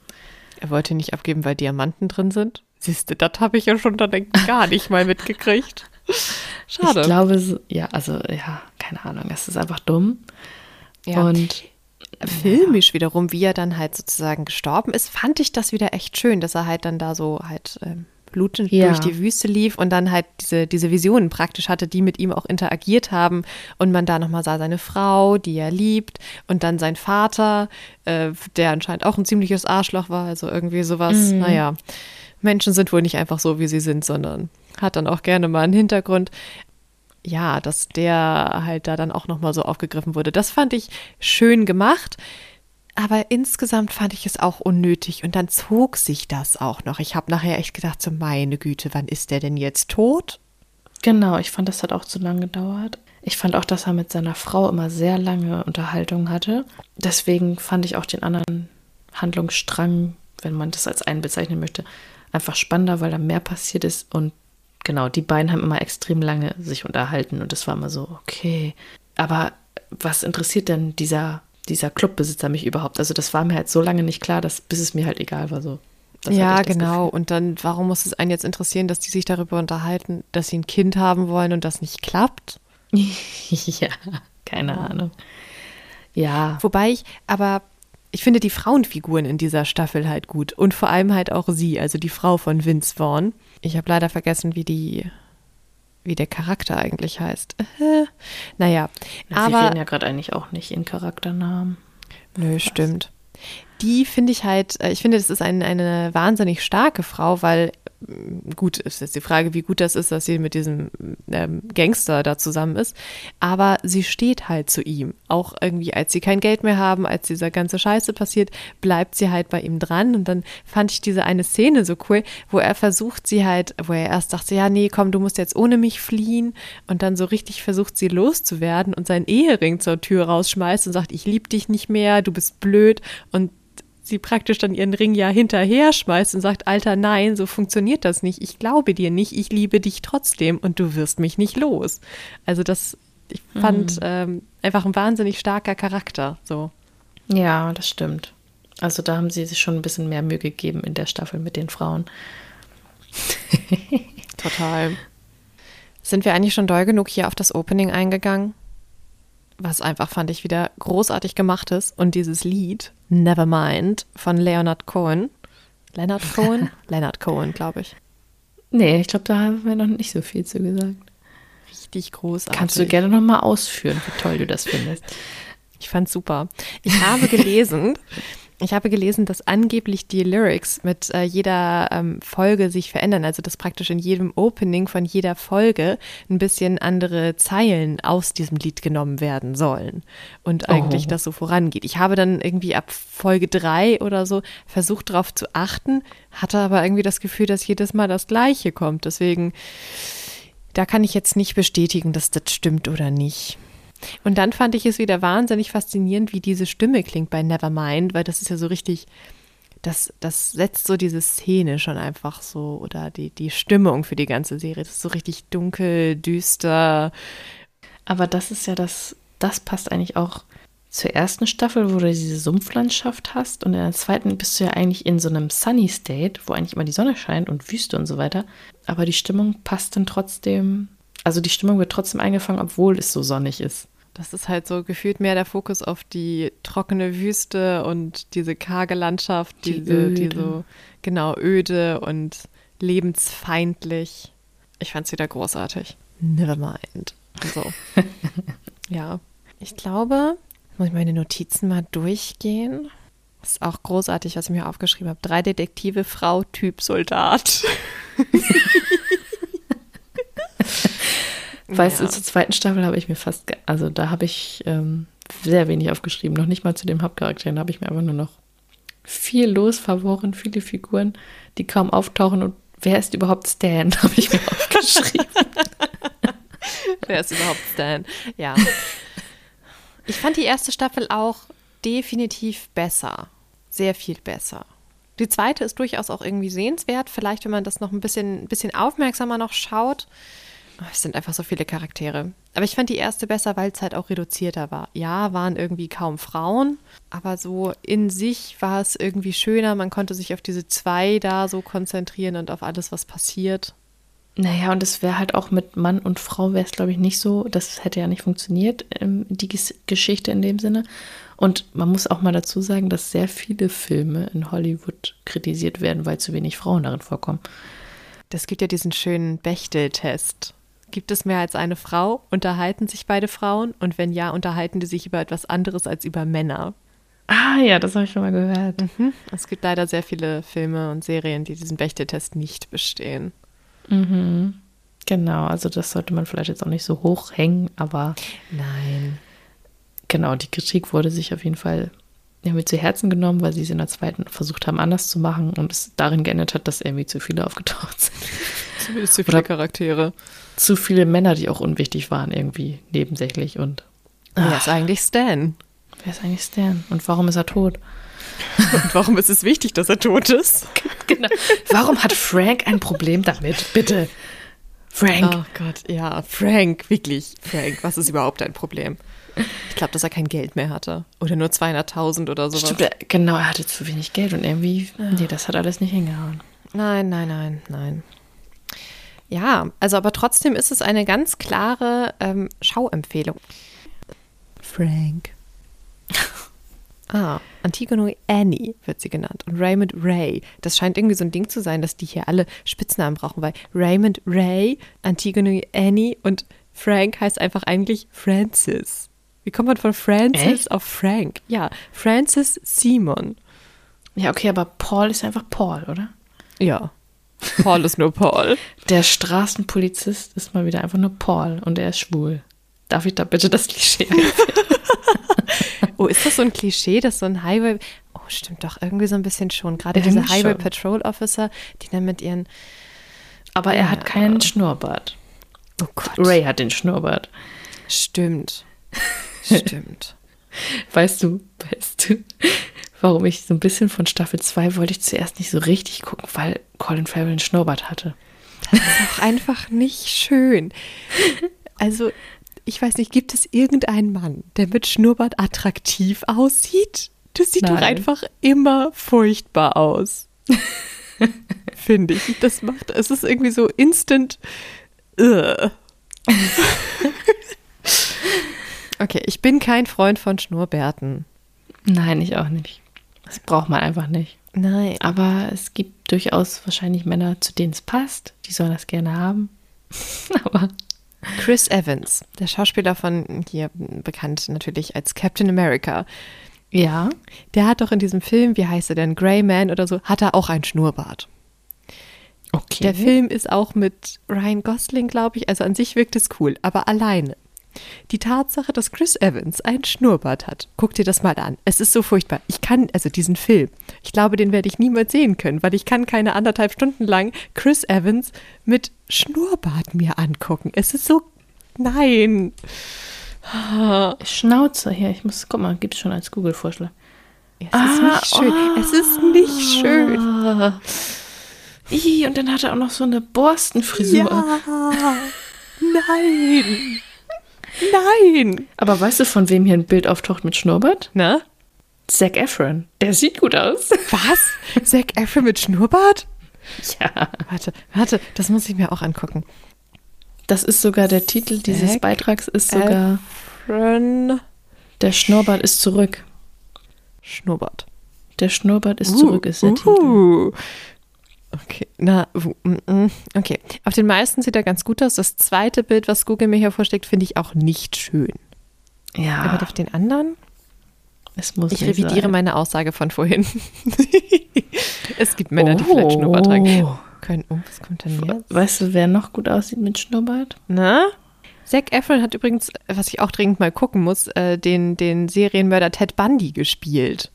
Er wollte nicht abgeben, weil Diamanten drin sind. Siehst du, das habe ich ja schon dann gar nicht mal mitgekriegt. *laughs* Schade. Ich glaube, ja, also ja, keine Ahnung, es ist einfach dumm. Ja. Und filmisch ja. wiederum, wie er dann halt sozusagen gestorben ist, fand ich das wieder echt schön, dass er halt dann da so halt ähm, blutend ja. durch die Wüste lief und dann halt diese, diese Visionen praktisch hatte, die mit ihm auch interagiert haben. Und man da nochmal sah seine Frau, die er liebt, und dann sein Vater, äh, der anscheinend auch ein ziemliches Arschloch war. Also irgendwie sowas, mhm. naja. Menschen sind wohl nicht einfach so, wie sie sind, sondern hat dann auch gerne mal einen Hintergrund. Ja, dass der halt da dann auch nochmal so aufgegriffen wurde. Das fand ich schön gemacht. Aber insgesamt fand ich es auch unnötig und dann zog sich das auch noch. Ich habe nachher echt gedacht, so meine Güte, wann ist der denn jetzt tot? Genau, ich fand, das hat auch zu lange gedauert. Ich fand auch, dass er mit seiner Frau immer sehr lange Unterhaltung hatte. Deswegen fand ich auch den anderen Handlungsstrang, wenn man das als einen bezeichnen möchte, einfach spannender, weil da mehr passiert ist. Und genau, die beiden haben immer extrem lange sich unterhalten und das war immer so, okay. Aber was interessiert denn dieser dieser Clubbesitzer mich überhaupt? Also das war mir halt so lange nicht klar, dass bis es mir halt egal war so. ja, genau. Gefühl. Und dann, warum muss es einen jetzt interessieren, dass die sich darüber unterhalten, dass sie ein Kind haben wollen und das nicht klappt? *laughs* ja, keine Ahnung. Ja. Wobei ich, aber ich finde die Frauenfiguren in dieser Staffel halt gut. Und vor allem halt auch sie, also die Frau von Vince Vaughn. Ich habe leider vergessen, wie die wie der Charakter eigentlich heißt. *laughs* Naja, ja, aber. Wir reden ja gerade eigentlich auch nicht in Charakternamen. Nö, Was? stimmt. Die finde ich halt, äh, ich finde, das ist ein, eine wahnsinnig starke Frau, weil gut, ist jetzt die Frage, wie gut das ist, dass sie mit diesem ähm, Gangster da zusammen ist. Aber sie steht halt zu ihm. Auch irgendwie, als sie kein Geld mehr haben, als dieser ganze Scheiße passiert, bleibt sie halt bei ihm dran. Und dann fand ich diese eine Szene so cool, wo er versucht, sie halt, wo er erst dachte, ja, nee, komm, du musst jetzt ohne mich fliehen. Und dann so richtig versucht, sie loszuwerden und seinen Ehering zur Tür rausschmeißt und sagt, ich liebe dich nicht mehr, du bist blöd. Und sie praktisch dann ihren Ring ja hinterher schmeißt und sagt, Alter, nein, so funktioniert das nicht. Ich glaube dir nicht, ich liebe dich trotzdem und du wirst mich nicht los. Also das, ich fand mhm. ähm, einfach ein wahnsinnig starker Charakter. So. Ja, das stimmt. Also da haben sie sich schon ein bisschen mehr Mühe gegeben in der Staffel mit den Frauen. *laughs* Total. Sind wir eigentlich schon doll genug hier auf das Opening eingegangen? Was einfach fand ich wieder großartig gemacht ist. Und dieses Lied, Nevermind, von Leonard Cohen. Leonard Cohen? *laughs* Leonard Cohen, glaube ich. Nee, ich glaube, da haben wir noch nicht so viel zu gesagt. Richtig großartig. Kannst du gerne noch mal ausführen, wie toll du das findest. Ich fand's super. Ich habe gelesen, *laughs* ich habe gelesen, dass angeblich die Lyrics mit äh, jeder ähm, Folge sich verändern, also dass praktisch in jedem Opening von jeder Folge ein bisschen andere Zeilen aus diesem Lied genommen werden sollen und eigentlich oh. das so vorangeht. Ich habe dann irgendwie ab Folge drei oder so versucht darauf zu achten, hatte aber irgendwie das Gefühl, dass jedes Mal das Gleiche kommt. Deswegen, da kann ich jetzt nicht bestätigen, dass das stimmt oder nicht. Und dann fand ich es wieder wahnsinnig faszinierend, wie diese Stimme klingt bei Nevermind, weil das ist ja so richtig, das, das setzt so diese Szene schon einfach so oder die, die Stimmung für die ganze Serie. Das ist so richtig dunkel, düster. Aber das ist ja das, das passt eigentlich auch zur ersten Staffel, wo du diese Sumpflandschaft hast und in der zweiten bist du ja eigentlich in so einem Sunny State, wo eigentlich immer die Sonne scheint und Wüste und so weiter. Aber die Stimmung passt dann trotzdem, also die Stimmung wird trotzdem eingefangen, obwohl es so sonnig ist. Das ist halt so gefühlt mehr der Fokus auf die trockene Wüste und diese karge Landschaft, die diese, die so genau öde und lebensfeindlich. Ich fand es wieder großartig. Nevermind. So. *laughs* ja. Ich glaube, muss ich meine Notizen mal durchgehen. Das ist auch großartig, was ich mir aufgeschrieben habe. Drei Detektive, Frau, Typ, Soldat. *laughs* Weißt ja. du, zur zweiten Staffel habe ich mir fast, also da habe ich ähm, sehr wenig aufgeschrieben, noch nicht mal zu dem Hauptcharakter, da habe ich mir einfach nur noch viel los verworren, viele Figuren, die kaum auftauchen und wer ist überhaupt Stan, *laughs* habe ich mir aufgeschrieben. *laughs* wer ist überhaupt Stan? Ja. Ich fand die erste Staffel auch definitiv besser. Sehr viel besser. Die zweite ist durchaus auch irgendwie sehenswert. Vielleicht, wenn man das noch ein bisschen, ein bisschen aufmerksamer noch schaut. Es sind einfach so viele Charaktere. Aber ich fand die erste besser, weil es halt auch reduzierter war. Ja, waren irgendwie kaum Frauen, aber so in sich war es irgendwie schöner. Man konnte sich auf diese zwei da so konzentrieren und auf alles, was passiert. Naja, und es wäre halt auch mit Mann und Frau wäre es, glaube ich, nicht so. Das hätte ja nicht funktioniert, ähm, die Geschichte in dem Sinne. Und man muss auch mal dazu sagen, dass sehr viele Filme in Hollywood kritisiert werden, weil zu wenig Frauen darin vorkommen. Das gibt ja diesen schönen Bechtel-Test. Gibt es mehr als eine Frau? Unterhalten sich beide Frauen? Und wenn ja, unterhalten die sich über etwas anderes als über Männer? Ah ja, das habe ich schon mal gehört. Mhm. Es gibt leider sehr viele Filme und Serien, die diesen Bechteltest nicht bestehen. Mhm. Genau, also das sollte man vielleicht jetzt auch nicht so hoch hängen, aber. Nein. Genau, die Kritik wurde sich auf jeden Fall irgendwie zu Herzen genommen, weil sie es in der zweiten versucht haben, anders zu machen und es darin geändert hat, dass irgendwie zu viele aufgetaucht sind. Zumindest *laughs* zu viele Oder Charaktere zu viele Männer, die auch unwichtig waren, irgendwie nebensächlich. Und wer ist eigentlich Stan? Wer ist eigentlich Stan? Und warum ist er tot? Und warum ist es wichtig, dass er tot ist? *laughs* genau. Warum hat Frank ein Problem damit? Bitte. Frank. Oh Gott, ja, Frank, wirklich. Frank, was ist überhaupt ein Problem? Ich glaube, dass er kein Geld mehr hatte. Oder nur 200.000 oder sowas. Stimmt, genau, er hatte zu wenig Geld und irgendwie, nee, das hat alles nicht hingehauen. Nein, nein, nein, nein. Ja, also aber trotzdem ist es eine ganz klare ähm, Schauempfehlung. Frank. *laughs* ah, Antigone Annie wird sie genannt und Raymond Ray. Das scheint irgendwie so ein Ding zu sein, dass die hier alle Spitznamen brauchen, weil Raymond Ray, Antigone Annie und Frank heißt einfach eigentlich Francis. Wie kommt man von Francis Echt? auf Frank? Ja, Francis Simon. Ja, okay, aber Paul ist einfach Paul, oder? Ja. Paul ist nur Paul. Der Straßenpolizist ist mal wieder einfach nur Paul und er ist schwul. Darf ich da bitte das Klischee *laughs* Oh, ist das so ein Klischee, dass so ein Highway. Oh, stimmt doch, irgendwie so ein bisschen schon. Gerade Irgendwie diese Highway schon. Patrol Officer, die dann mit ihren. Aber er hat Ja. keinen Schnurrbart. Oh Gott. Ray hat den Schnurrbart. Stimmt. *laughs* Stimmt. Weißt du, weißt du, warum ich so ein bisschen von Staffel 2 wollte ich zuerst nicht so richtig gucken, weil Colin Farrell einen Schnurrbart hatte. ist auch *laughs* einfach nicht schön. Also, ich weiß nicht, gibt es irgendeinen Mann, der mit Schnurrbart attraktiv aussieht? Das sieht doch Nein. einfach immer furchtbar aus. *laughs* Finde ich. Das macht, es ist irgendwie so instant. *laughs* Okay, ich bin kein Freund von Schnurrbärten. Nein, ich auch nicht. Das braucht man einfach nicht. Nein. Aber es gibt durchaus wahrscheinlich Männer, zu denen es passt. Die sollen das gerne haben. *laughs* Aber Chris Evans, der Schauspieler von hier bekannt natürlich als Captain America, ja, der hat doch in diesem Film, wie heißt er denn, Grey Man oder so, hat er auch einen Schnurrbart. okay. Der Film ist auch mit Ryan Gosling, glaube ich, also an sich wirkt es cool, aber alleine. Die Tatsache, dass Chris Evans einen Schnurrbart hat, guck dir das mal an. Es ist so furchtbar. Ich kann, also diesen Film, ich glaube, den werde ich niemals sehen können, weil ich kann keine anderthalb Stunden lang Chris Evans mit Schnurrbart mir angucken. Es ist so, nein. Schnauze hier. Ich muss, guck mal, gibt es schon als Google-Vorschlag. Es ist Ah, nicht schön. Es ist nicht schön. Ah. Ih, und dann hat er auch noch so eine Borstenfrisur. Ja. *laughs* Nein. Nein. Aber weißt du, von wem hier ein Bild auftaucht mit Schnurrbart? Na? Zac Efron. Der sieht gut aus. Was? Zac Efron mit Schnurrbart? ja. Warte, warte, das muss ich mir auch angucken. Das ist sogar der Titel dieses Zac Beitrags, ist sogar Efron Der Schnurrbart ist zurück. Schnurrbart. Der Schnurrbart ist zurück, ist der Titel. uh. Okay, na, okay. Auf den meisten sieht er ganz gut aus. Das zweite Bild, was Google mir hier vorschlägt, finde ich auch nicht schön. Ja, Aber auf den anderen? es muss Ich revidiere sein. meine Aussage von vorhin. *laughs* es gibt Männer, die vielleicht Schnurrbart tragen können. Oh, was kommt denn jetzt? Weißt du, wer noch gut aussieht mit Schnurrbart? Na? Zac Efron hat übrigens, was ich auch dringend mal gucken muss, äh, den, den Serienmörder Ted Bundy gespielt.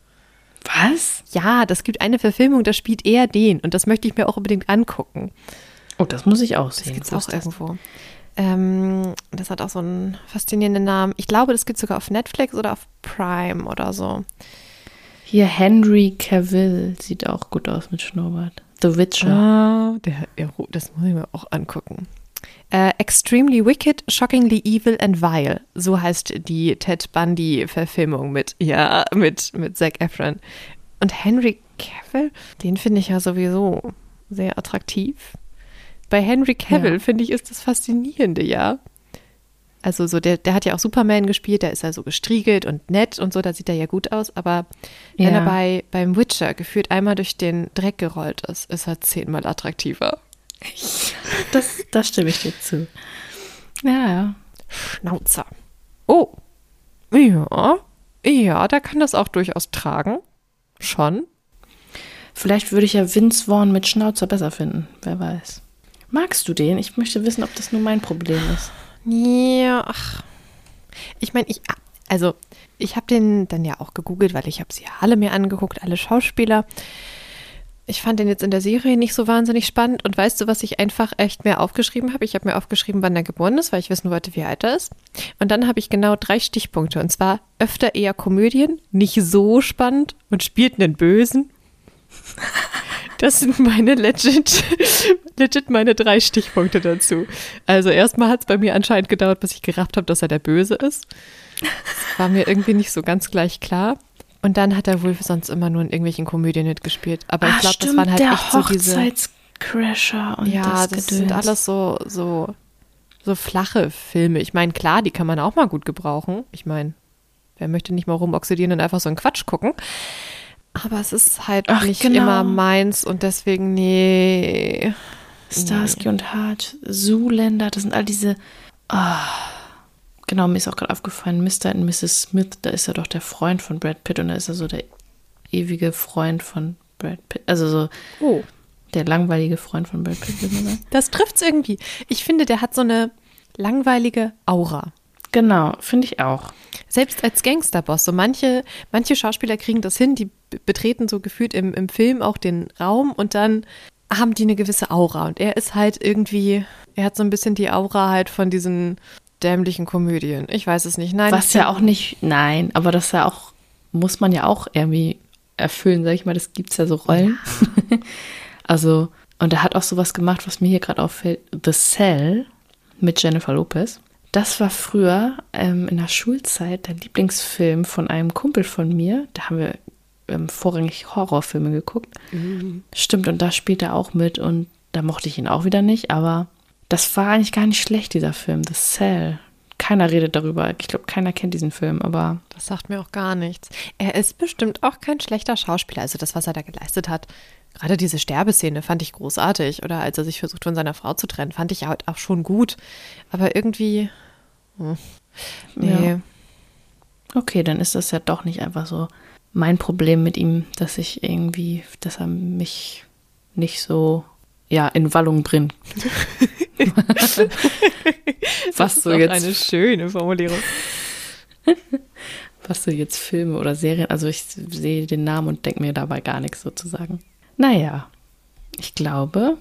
Was? Ja, das gibt eine Verfilmung, da spielt er den und das möchte ich mir auch unbedingt angucken. Oh, das muss ich auch Das sehen. gibt's Wo auch das? irgendwo. Ähm, das hat auch so einen faszinierenden Namen. Ich glaube, das gibt sogar auf Netflix oder auf Prime oder so. Hier Henry Cavill sieht auch gut aus mit Schnurrbart. The Witcher. Ah, der, ja, das muss ich mir auch angucken. Äh, Extremely Wicked, Shockingly Evil and Vile. So heißt die Ted Bundy-Verfilmung mit, ja, mit, mit Zac Efron. Und Henry Cavill, den finde ich ja sowieso sehr attraktiv. Bei Henry Cavill, Ja. finde ich, ist das Faszinierende, ja. Also so, der, der hat ja auch Superman gespielt, der ist ja so gestriegelt und nett und so, da sieht er ja gut aus, aber wenn Ja. er bei, beim Witcher gefühlt einmal durch den Dreck gerollt ist, ist er zehnmal attraktiver. *laughs* Das, das stimme ich dir zu. Ja, ja. Schnauzer. Oh. Ja. Ja, der kann das auch durchaus tragen. Schon. Vielleicht würde ich ja Vince Vaughn mit Schnauzer besser finden. Wer weiß. Magst du den? Ich möchte wissen, ob das nur mein Problem ist. Ja, ach. Ich meine, ich, also, ich habe den dann ja auch gegoogelt, weil ich habe sie ja alle mir angeguckt, alle Schauspieler. Ich fand den jetzt in der Serie nicht so wahnsinnig spannend. Und weißt du, was ich einfach echt mehr aufgeschrieben habe? Ich habe mir aufgeschrieben, wann er geboren ist, weil ich wissen wollte, wie alt er ist. Und dann habe ich genau drei Stichpunkte. Und zwar öfter eher Komödien, nicht so spannend und spielt einen Bösen. Das sind meine legit, *laughs* legit meine drei Stichpunkte dazu. Also erstmal hat es bei mir anscheinend gedauert, bis ich gerafft habe, dass er der Böse ist. Das war mir irgendwie nicht so ganz gleich klar. Und dann hat er wohl sonst immer nur in irgendwelchen Komödien mitgespielt. Aber ich glaube, das waren halt Ah, der echt so diese. Hochzeitscrasher und Ja, das, das, sind alles so, so, so flache Filme. Ich meine, klar, die kann man auch mal gut gebrauchen. Ich meine, wer möchte nicht mal rumoxidieren und einfach so einen Quatsch gucken? Aber es ist halt Ach, nicht genau. immer meins und deswegen, nee. Starsky und Hart, Zoolander, das sind all diese. Ah, genau, mir ist auch gerade aufgefallen, Mr. und Mrs. Smith, da ist er doch der Freund von Brad Pitt und da ist er so der ewige Freund von Brad Pitt. Also so, Oh. Der langweilige Freund von Brad Pitt, würde man sagen. Das trifft's irgendwie. Ich finde, der hat so eine langweilige Aura. Genau, finde ich auch. Selbst als Gangsterboss. So manche, manche Schauspieler kriegen das hin, die betreten so gefühlt im, im Film auch den Raum und dann haben die eine gewisse Aura. Und er ist halt irgendwie, er hat so ein bisschen die Aura halt von diesen dämlichen Komödien. Ich weiß es nicht. Nein. Was ja auch nicht, nein, aber das ja auch, muss man ja auch irgendwie erfüllen, sag ich mal, das gibt es ja so Rollen. Ja. *laughs* also, und er hat auch sowas gemacht, was mir hier gerade auffällt, The Cell mit Jennifer Lopez. Das war früher ähm, in der Schulzeit der Lieblingsfilm von einem Kumpel von mir. Da haben wir ähm, vorrangig Horrorfilme geguckt. Mhm. Stimmt, und da spielt er auch mit und da mochte ich ihn auch wieder nicht, aber das war eigentlich gar nicht schlecht, dieser Film, The Cell. Keiner redet darüber. Ich glaube, keiner kennt diesen Film, aber. Das sagt mir auch gar nichts. Er ist bestimmt auch kein schlechter Schauspieler. Also das, was er da geleistet hat, gerade diese Sterbeszene fand ich großartig. Oder als er sich versucht von seiner Frau zu trennen, fand ich halt auch schon gut. Aber irgendwie. Hm, nee. Ja. Okay, dann ist das ja doch nicht einfach so mein Problem mit ihm, dass ich irgendwie, dass er mich nicht so ja, in Wallung bringt. *laughs* Was so jetzt. Eine schöne Formulierung. Was so jetzt Filme oder Serien, also ich sehe den Namen und denke mir dabei gar nichts sozusagen. Naja, ich glaube,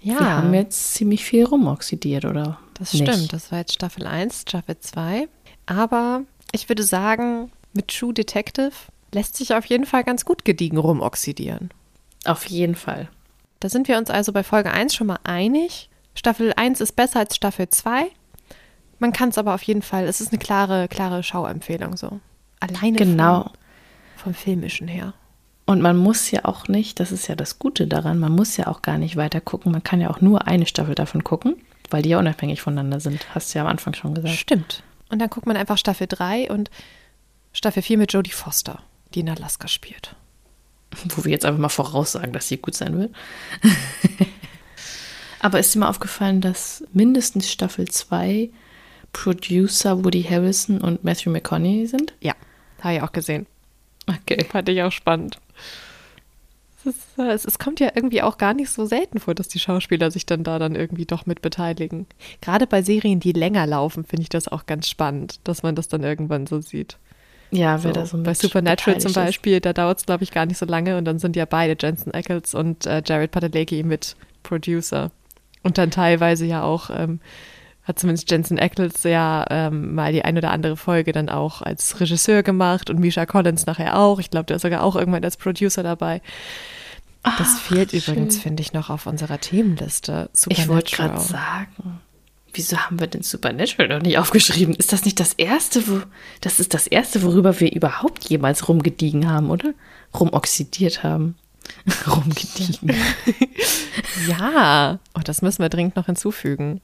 ja. wir haben jetzt ziemlich viel rumoxidiert, oder? Das nicht? stimmt, das war jetzt Staffel 1, Staffel 2. Aber ich würde sagen, mit True Detective lässt sich auf jeden Fall ganz gut gediegen rumoxidieren. Auf jeden Fall. Da sind wir uns also bei Folge 1 schon mal einig. Staffel 1 ist besser als Staffel 2. Man kann es aber auf jeden Fall, es ist eine klare, klare Schauempfehlung so. Alleine genau. vom, vom Filmischen her. Und man muss ja auch nicht, das ist ja das Gute daran, man muss ja auch gar nicht weiter gucken. Man kann ja auch nur eine Staffel davon gucken, weil die ja unabhängig voneinander sind. Hast du ja am Anfang schon gesagt. Stimmt. Und dann guckt man einfach Staffel 3 und Staffel 4 mit Jodie Foster, die in Alaska spielt. Wo wir jetzt einfach mal voraussagen, dass sie gut sein wird. *laughs* Aber ist dir mal aufgefallen, dass mindestens Staffel 2 Producer Woody Harrison und Matthew McConaughey sind? Ja, habe ich auch gesehen. Okay. Fand ich auch spannend. Es, ist, es, es, kommt ja irgendwie auch gar nicht so selten vor, dass die Schauspieler sich dann da dann irgendwie doch mit beteiligen. Gerade bei Serien, die länger laufen, finde ich das auch ganz spannend, dass man das dann irgendwann so sieht. Ja, so, wer da so Bei Supernatural zum Beispiel, ist. da dauert es, glaube ich, gar nicht so lange und dann sind ja beide, Jensen Ackles und äh, Jared Padalecki, mit Producer. Und dann teilweise ja auch, ähm, hat zumindest Jensen Ackles ja ähm, mal die ein oder andere Folge dann auch als Regisseur gemacht und Misha Collins nachher auch. Ich glaube, der ist sogar auch irgendwann als Producer dabei. Das Ach, fehlt schön. übrigens, finde ich, noch auf unserer Themenliste. Ich wollte gerade sagen. Wieso haben wir denn Supernatural noch nicht aufgeschrieben? Ist das nicht das erste, wo das ist das erste, worüber wir überhaupt jemals rumgediegen haben, oder? Rumoxidiert haben. *laughs* Rumgediegen. *laughs* ja, oh, das müssen wir dringend noch hinzufügen.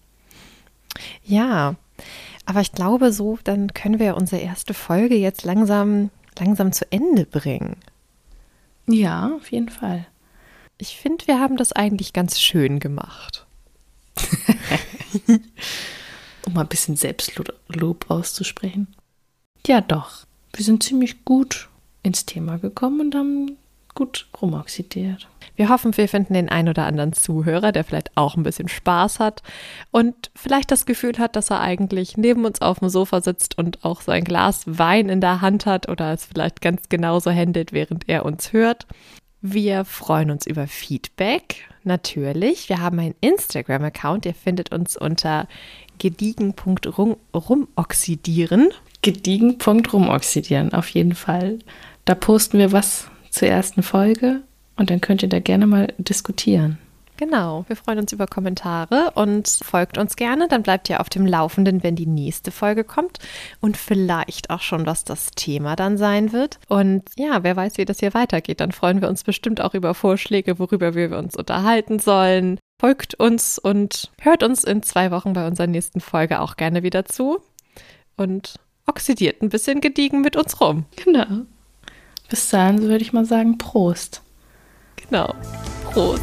Ja, aber ich glaube, so dann können wir unsere erste Folge jetzt langsam langsam zu Ende bringen. Ja, auf jeden Fall. Ich finde, wir haben das eigentlich ganz schön gemacht. *laughs* *laughs* um mal ein bisschen Selbstlob auszusprechen. Ja, doch. Wir sind ziemlich gut ins Thema gekommen und haben gut rumoxidiert. Wir hoffen, wir finden den ein oder anderen Zuhörer, der vielleicht auch ein bisschen Spaß hat und vielleicht das Gefühl hat, dass er eigentlich neben uns auf dem Sofa sitzt und auch so ein Glas Wein in der Hand hat oder es vielleicht ganz genauso händelt, während er uns hört. Wir freuen uns über Feedback, natürlich. Wir haben einen Instagram-Account, ihr findet uns unter gediegen.rumoxidieren. Gediegen.rumoxidieren, auf jeden Fall. Da posten wir was zur ersten Folge und dann könnt ihr da gerne mal diskutieren. Genau, wir freuen uns über Kommentare und folgt uns gerne. Dann bleibt ihr auf dem Laufenden, wenn die nächste Folge kommt und vielleicht auch schon, was das Thema dann sein wird. Und ja, wer weiß, wie das hier weitergeht. Dann freuen wir uns bestimmt auch über Vorschläge, worüber wir uns unterhalten sollen. Folgt uns und hört uns in zwei Wochen bei unserer nächsten Folge auch gerne wieder zu. Und oxidiert ein bisschen gediegen mit uns rum. Genau. Bis dahin würde ich mal sagen, Prost. Genau. Prost.